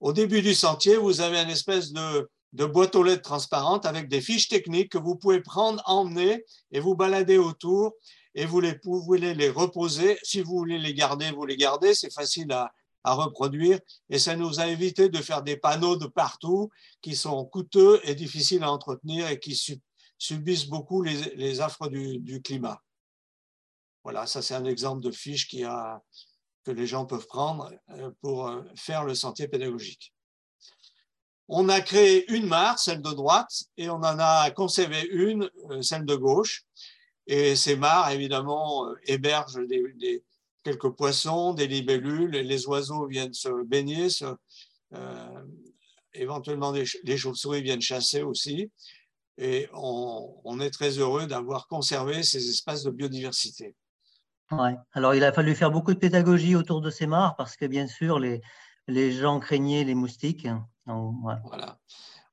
au début du sentier, vous avez une espèce de, de boîte aux lettres transparente avec des fiches techniques que vous pouvez prendre, emmener et vous balader autour et vous, les, vous voulez les reposer. Si vous voulez les garder, vous les gardez. C'est facile à, à reproduire et ça nous a évité de faire des panneaux de partout qui sont coûteux et difficiles à entretenir et qui subissent beaucoup les, affres du, climat. Voilà, ça c'est un exemple de fiche que les gens peuvent prendre euh, pour euh, faire le sentier pédagogique. On a créé une mare, celle de droite, et on en a conservé une, euh, celle de gauche. Et ces mares, évidemment, hébergent des, quelques poissons, des libellules, les oiseaux viennent se baigner, éventuellement les chauves-souris viennent chasser aussi et on, est très heureux d'avoir conservé ces espaces de biodiversité. Ouais. Alors, il a fallu faire beaucoup de pédagogie autour de ces mares parce que, bien sûr, les, les gens craignaient les moustiques. Voilà.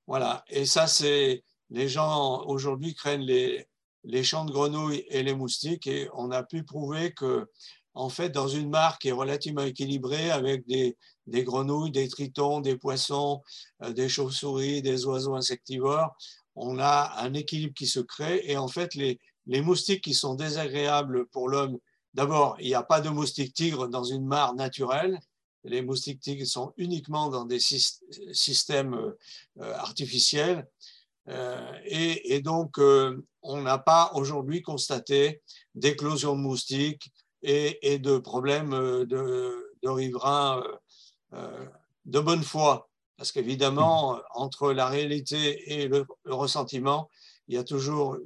voilà. Et ça, c'est les gens aujourd'hui craignent les, les champs de grenouilles et les moustiques et on a pu prouver que en fait, dans une mare qui est relativement équilibrée avec des, des grenouilles, des tritons, des poissons, euh, des chauves-souris, des oiseaux insectivores, on a un équilibre qui se crée et en fait, les, moustiques qui sont désagréables pour l'homme, d'abord, il n'y a pas de moustiques tigres dans une mare naturelle. Les moustiques tigres sont uniquement dans des systèmes euh, artificiels. Euh, et, donc, on n'a pas aujourd'hui constaté d'éclosion de moustiques et, de problèmes de, de riverains de bonne foi. Parce qu'évidemment, entre la réalité et le, ressentiment, il y a toujours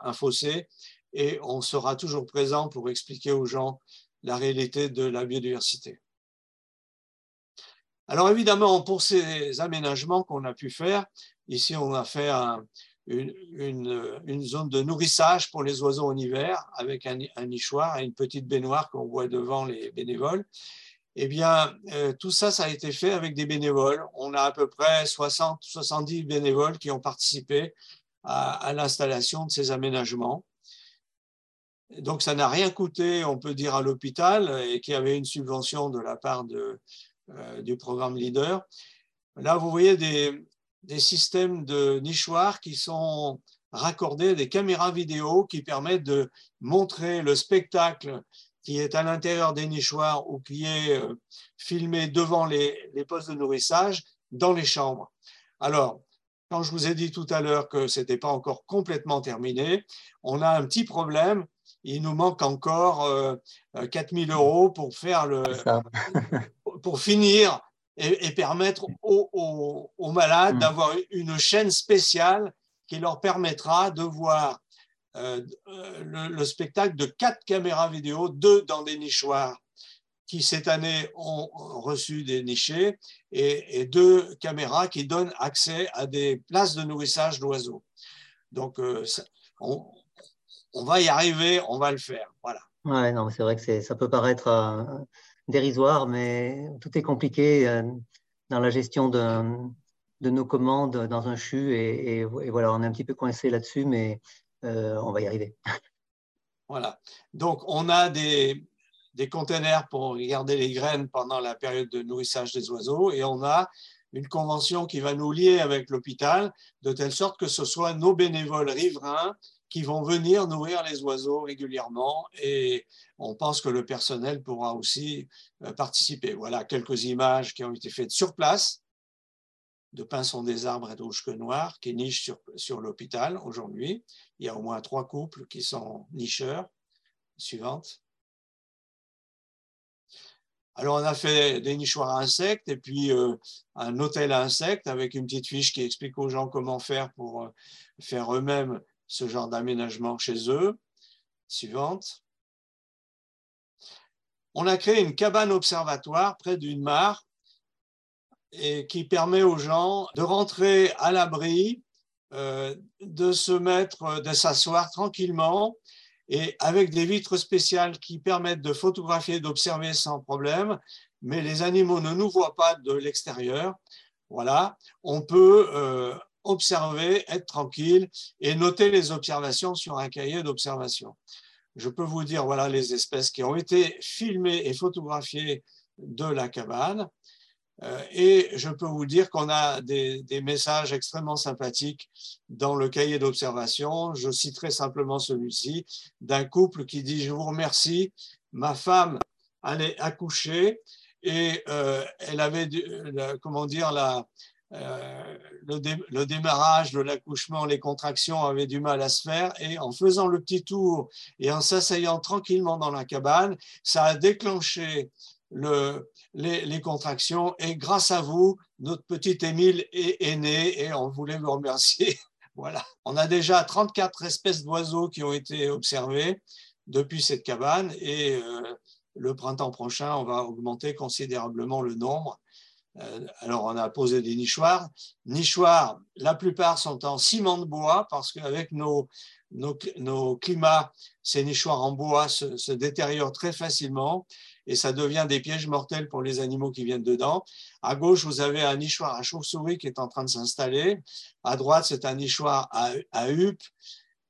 un fossé et on sera toujours présent pour expliquer aux gens la réalité de la biodiversité. Alors évidemment, pour ces aménagements qu'on a pu faire, ici on a fait une, zone de nourrissage pour les oiseaux en hiver avec un, un nichoir et une petite baignoire qu'on voit devant les bénévoles. Eh bien, euh, tout ça, ça a été fait avec des bénévoles. On a à peu près 60, 70 bénévoles qui ont participé à, l'installation de ces aménagements. Donc, ça n'a rien coûté, on peut dire, à l'hôpital et qui avait une subvention de la part de, euh, du programme Leader. Là, vous voyez des, des systèmes de nichoirs qui sont raccordés à des caméras vidéo qui permettent de montrer le spectacle qui est à l'intérieur des nichoirs ou qui est euh, filmé devant les, les postes de nourrissage dans les chambres. Alors, quand je vous ai dit tout à l'heure que ce n'était pas encore complètement terminé, on a un petit problème. Il nous manque encore 4000 euh, euros pour faire le, <laughs> pour finir et, permettre aux, malades mm. d'avoir une chaîne spéciale qui leur permettra de voir euh, le, spectacle de quatre caméras vidéo, deux dans des nichoirs qui cette année ont reçu des nichés et, deux caméras qui donnent accès à des places de nourrissage d'oiseaux. Donc, euh, on, va y arriver, on va le faire. Voilà. Ouais, non, c'est vrai que ça peut paraître euh, dérisoire, mais tout est compliqué euh, dans la gestion de, nos commandes dans un CHU. Et, voilà, on est un petit peu coincé là-dessus, mais on va y arriver. Voilà. Donc, on a des, des containers pour garder les graines pendant la période de nourrissage des oiseaux et on a une convention qui va nous lier avec l'hôpital de telle sorte que ce soit nos bénévoles riverains qui vont venir nourrir les oiseaux régulièrement et on pense que le personnel pourra aussi euh, participer. Voilà quelques images qui ont été faites sur place de pinsons des arbres et de que noirs qui nichent sur, sur l'hôpital aujourd'hui. Il y a au moins trois couples qui sont nicheurs. Suivante. Alors, on a fait des nichoirs à insectes et puis euh, un hôtel à insectes avec une petite fiche qui explique aux gens comment faire pour euh, faire eux-mêmes ce genre d'aménagement chez eux. Suivante. On a créé une cabane observatoire près d'une mare et qui permet aux gens de rentrer à l'abri, euh, de se mettre, de s'asseoir tranquillement et avec des vitres spéciales qui permettent de photographier, d'observer sans problème, mais les animaux ne nous voient pas de l'extérieur. Voilà, on peut euh, observer, être tranquille et noter les observations sur un cahier d'observation. Je peux vous dire, voilà les espèces qui ont été filmées et photographiées de la cabane. Euh, et je peux vous dire qu'on a des, messages extrêmement sympathiques dans le cahier d'observation. Je citerai simplement celui-ci d'un couple qui dit Je vous remercie, ma femme allait accoucher et euh, elle avait, comment dire, euh, le, démarrage de l'accouchement, les contractions avaient du mal à se faire et en faisant le petit tour et en s'asseyant tranquillement dans la cabane, ça a déclenché le, les, contractions. Et grâce à vous, notre petit Émile est, né et on voulait vous remercier. <laughs> voilà. On a déjà 34 espèces d'oiseaux qui ont été observées depuis cette cabane et euh, le printemps prochain, on va augmenter considérablement le nombre. Euh, alors, on a posé des nichoirs. Nichoirs, la plupart sont en ciment de bois parce qu'avec nos, nos, climats, ces nichoirs en bois se détériorent très facilement et ça devient des pièges mortels pour les animaux qui viennent dedans. À gauche, vous avez un nichoir à chauve-souris qui est en train de s'installer. À droite, c'est un nichoir à, à huppe.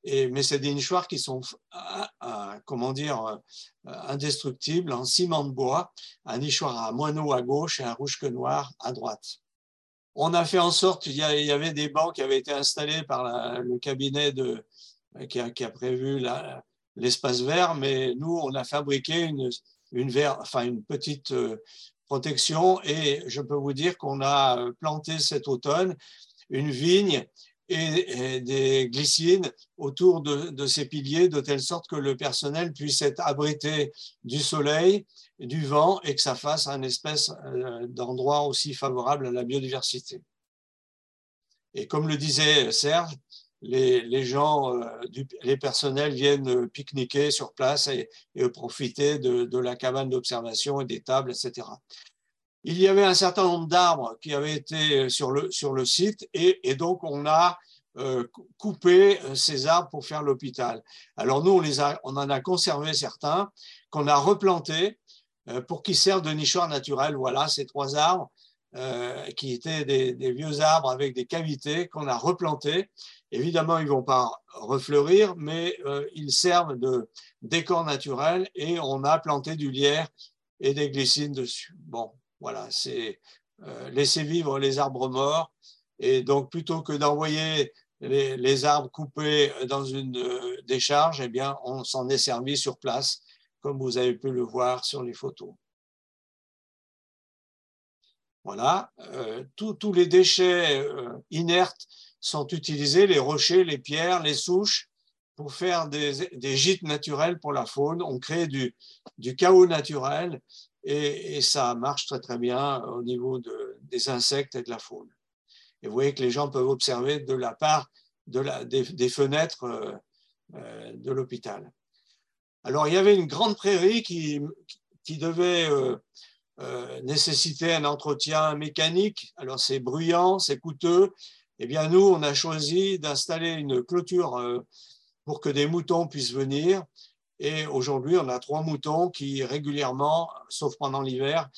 Et, mais c'est des nichoirs qui sont, comment dire, indestructibles, en ciment de bois. Un nichoir à moineau à gauche et un rouge que noir à droite. On a fait en sorte qu'il y avait des bancs qui avaient été installés par le cabinet de, qui a prévu l'espace vert, mais nous, on a fabriqué une, une, petite euh, protection et je peux vous dire qu'on a euh, planté cet automne une vigne et, des glycines autour de, ces piliers de telle sorte que le personnel puisse être abrité du soleil, du vent et que ça fasse un espèce euh, d'endroit aussi favorable à la biodiversité. Et comme le disait Serge, les, gens, euh, les personnels viennent euh, pique-niquer sur place et, profiter de, la cabane d'observation et des tables, etc. Il y avait un certain nombre d'arbres qui avaient été sur le, sur le site et, donc on a euh, coupé ces arbres pour faire l'hôpital. Alors nous, on, les a, on en a conservé certains qu'on a replantés pour qu'ils servent de nichoir naturel. Voilà ces trois arbres euh, qui étaient des, vieux arbres avec des cavités qu'on a replantés. Évidemment, ils ne vont pas refleurir, mais euh, ils servent de décor naturel et on a planté du lierre et des glycines dessus. Bon, voilà, c'est euh, laisser vivre les arbres morts Et donc, plutôt que d'envoyer les, arbres coupés dans une euh, décharge, eh bien, on s'en est servi sur place, comme vous avez pu le voir sur les photos. Voilà, euh, tous les déchets euh, inertes sont utilisés, les rochers, les pierres, les souches, pour faire des, gîtes naturels pour la faune. On crée du, chaos naturel et, ça marche très très bien au niveau des insectes et de la faune. Et vous voyez que les gens peuvent observer de la part des, fenêtres euh, de l'hôpital. Alors, il y avait une grande prairie qui, devait nécessiter un entretien mécanique. Alors, c'est bruyant, c'est coûteux. Eh bien, nous, on a choisi d'installer une clôture pour que des moutons puissent venir. Et aujourd'hui, on a trois moutons qui régulièrement, sauf pendant l'hiver,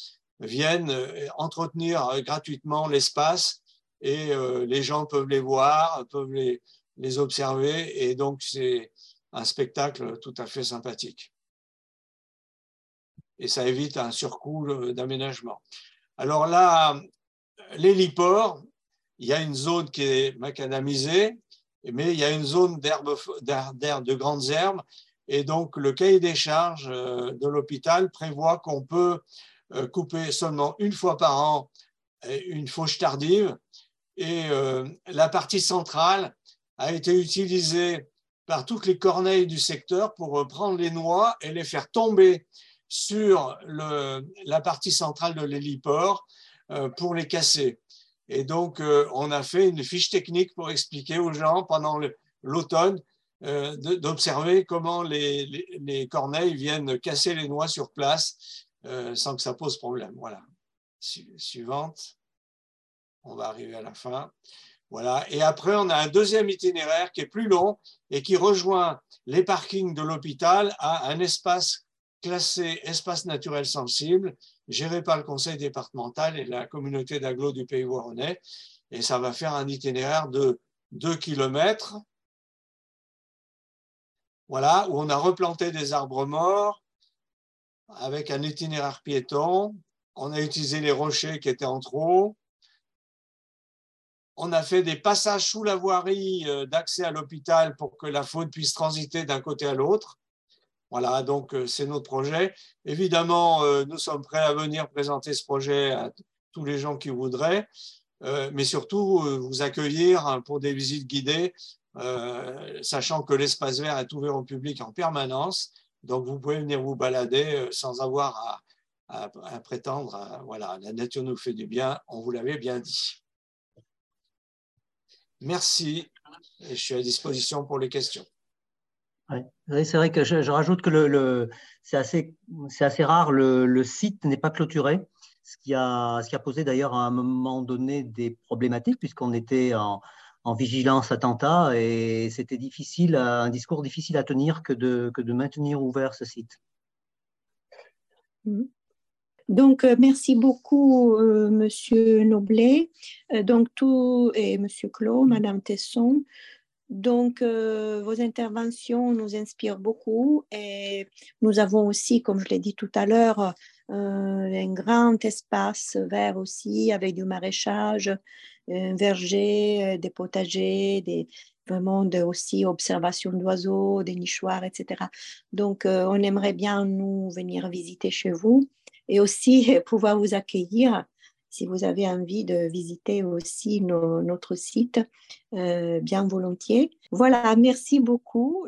viennent entretenir gratuitement l'espace et euh, les gens peuvent les voir, peuvent les observer, et donc c'est un spectacle tout à fait sympathique. Et ça évite un surcoût euh, d'aménagement. Alors là, l'héliport, il y a une zone qui est macadamisée, mais il y a une zone de grandes herbes, et donc le cahier des charges euh, de l'hôpital prévoit qu'on peut couper seulement une fois par an une fauche tardive et euh, la partie centrale a été utilisée par toutes les corneilles du secteur pour prendre les noix et les faire tomber sur la partie centrale de l'héliport euh, pour les casser. Et donc, euh, on a fait une fiche technique pour expliquer aux gens pendant l'automne d'observer comment les, corneilles viennent casser les noix sur place sans que ça pose problème. Voilà. Suivante on va arriver à la fin. Voilà. Et après, on a un deuxième itinéraire qui est plus long et qui rejoint les parkings de l'hôpital à un espace classé espace naturel sensible, géré par le conseil départemental et la communauté d'agglo du Pays Voironnais. Et ça va faire un itinéraire de 2 km. Voilà, où on a replanté des arbres morts avec un itinéraire piéton. On a utilisé les rochers qui étaient en trop on a fait des passages sous la voirie euh, d'accès à l'hôpital pour que la faune puisse transiter d'un côté à l'autre. Voilà, donc euh, c'est notre projet. Évidemment, euh, nous sommes prêts à venir présenter ce projet à tous les gens qui voudraient, mais surtout vous accueillir hein, pour des visites guidées, sachant que l'espace vert est ouvert au public en permanence. Donc vous pouvez venir vous balader sans avoir à, prétendre, voilà, la nature nous fait du bien, on vous l'avait bien dit. Merci. Et je suis à disposition pour les questions. C'est vrai que je, rajoute que le, c'est assez, assez, rare, le, site n'est pas clôturé, ce qui a, ce qui a posé d'ailleurs à un moment donné des problématiques, puisqu'on était en, vigilance attentat et c'était difficile, un discours difficile à tenir que de, que de maintenir ouvert ce site. Mmh. Donc, euh, merci beaucoup, euh, Monsieur Noblet, euh, donc tout et Monsieur Clos, Madame Tesson. Donc, vos interventions nous inspirent beaucoup et nous avons aussi, comme je l'ai dit tout à l'heure, un grand espace vert aussi avec du maraîchage, un verger, des potagers, des, vraiment de, aussi observation d'oiseaux, des nichoirs, etc. Donc, on aimerait bien nous venir visiter chez vous et aussi <laughs> pouvoir vous accueillir si vous avez envie de visiter aussi notre site, euh, bien volontiers. Voilà, merci beaucoup.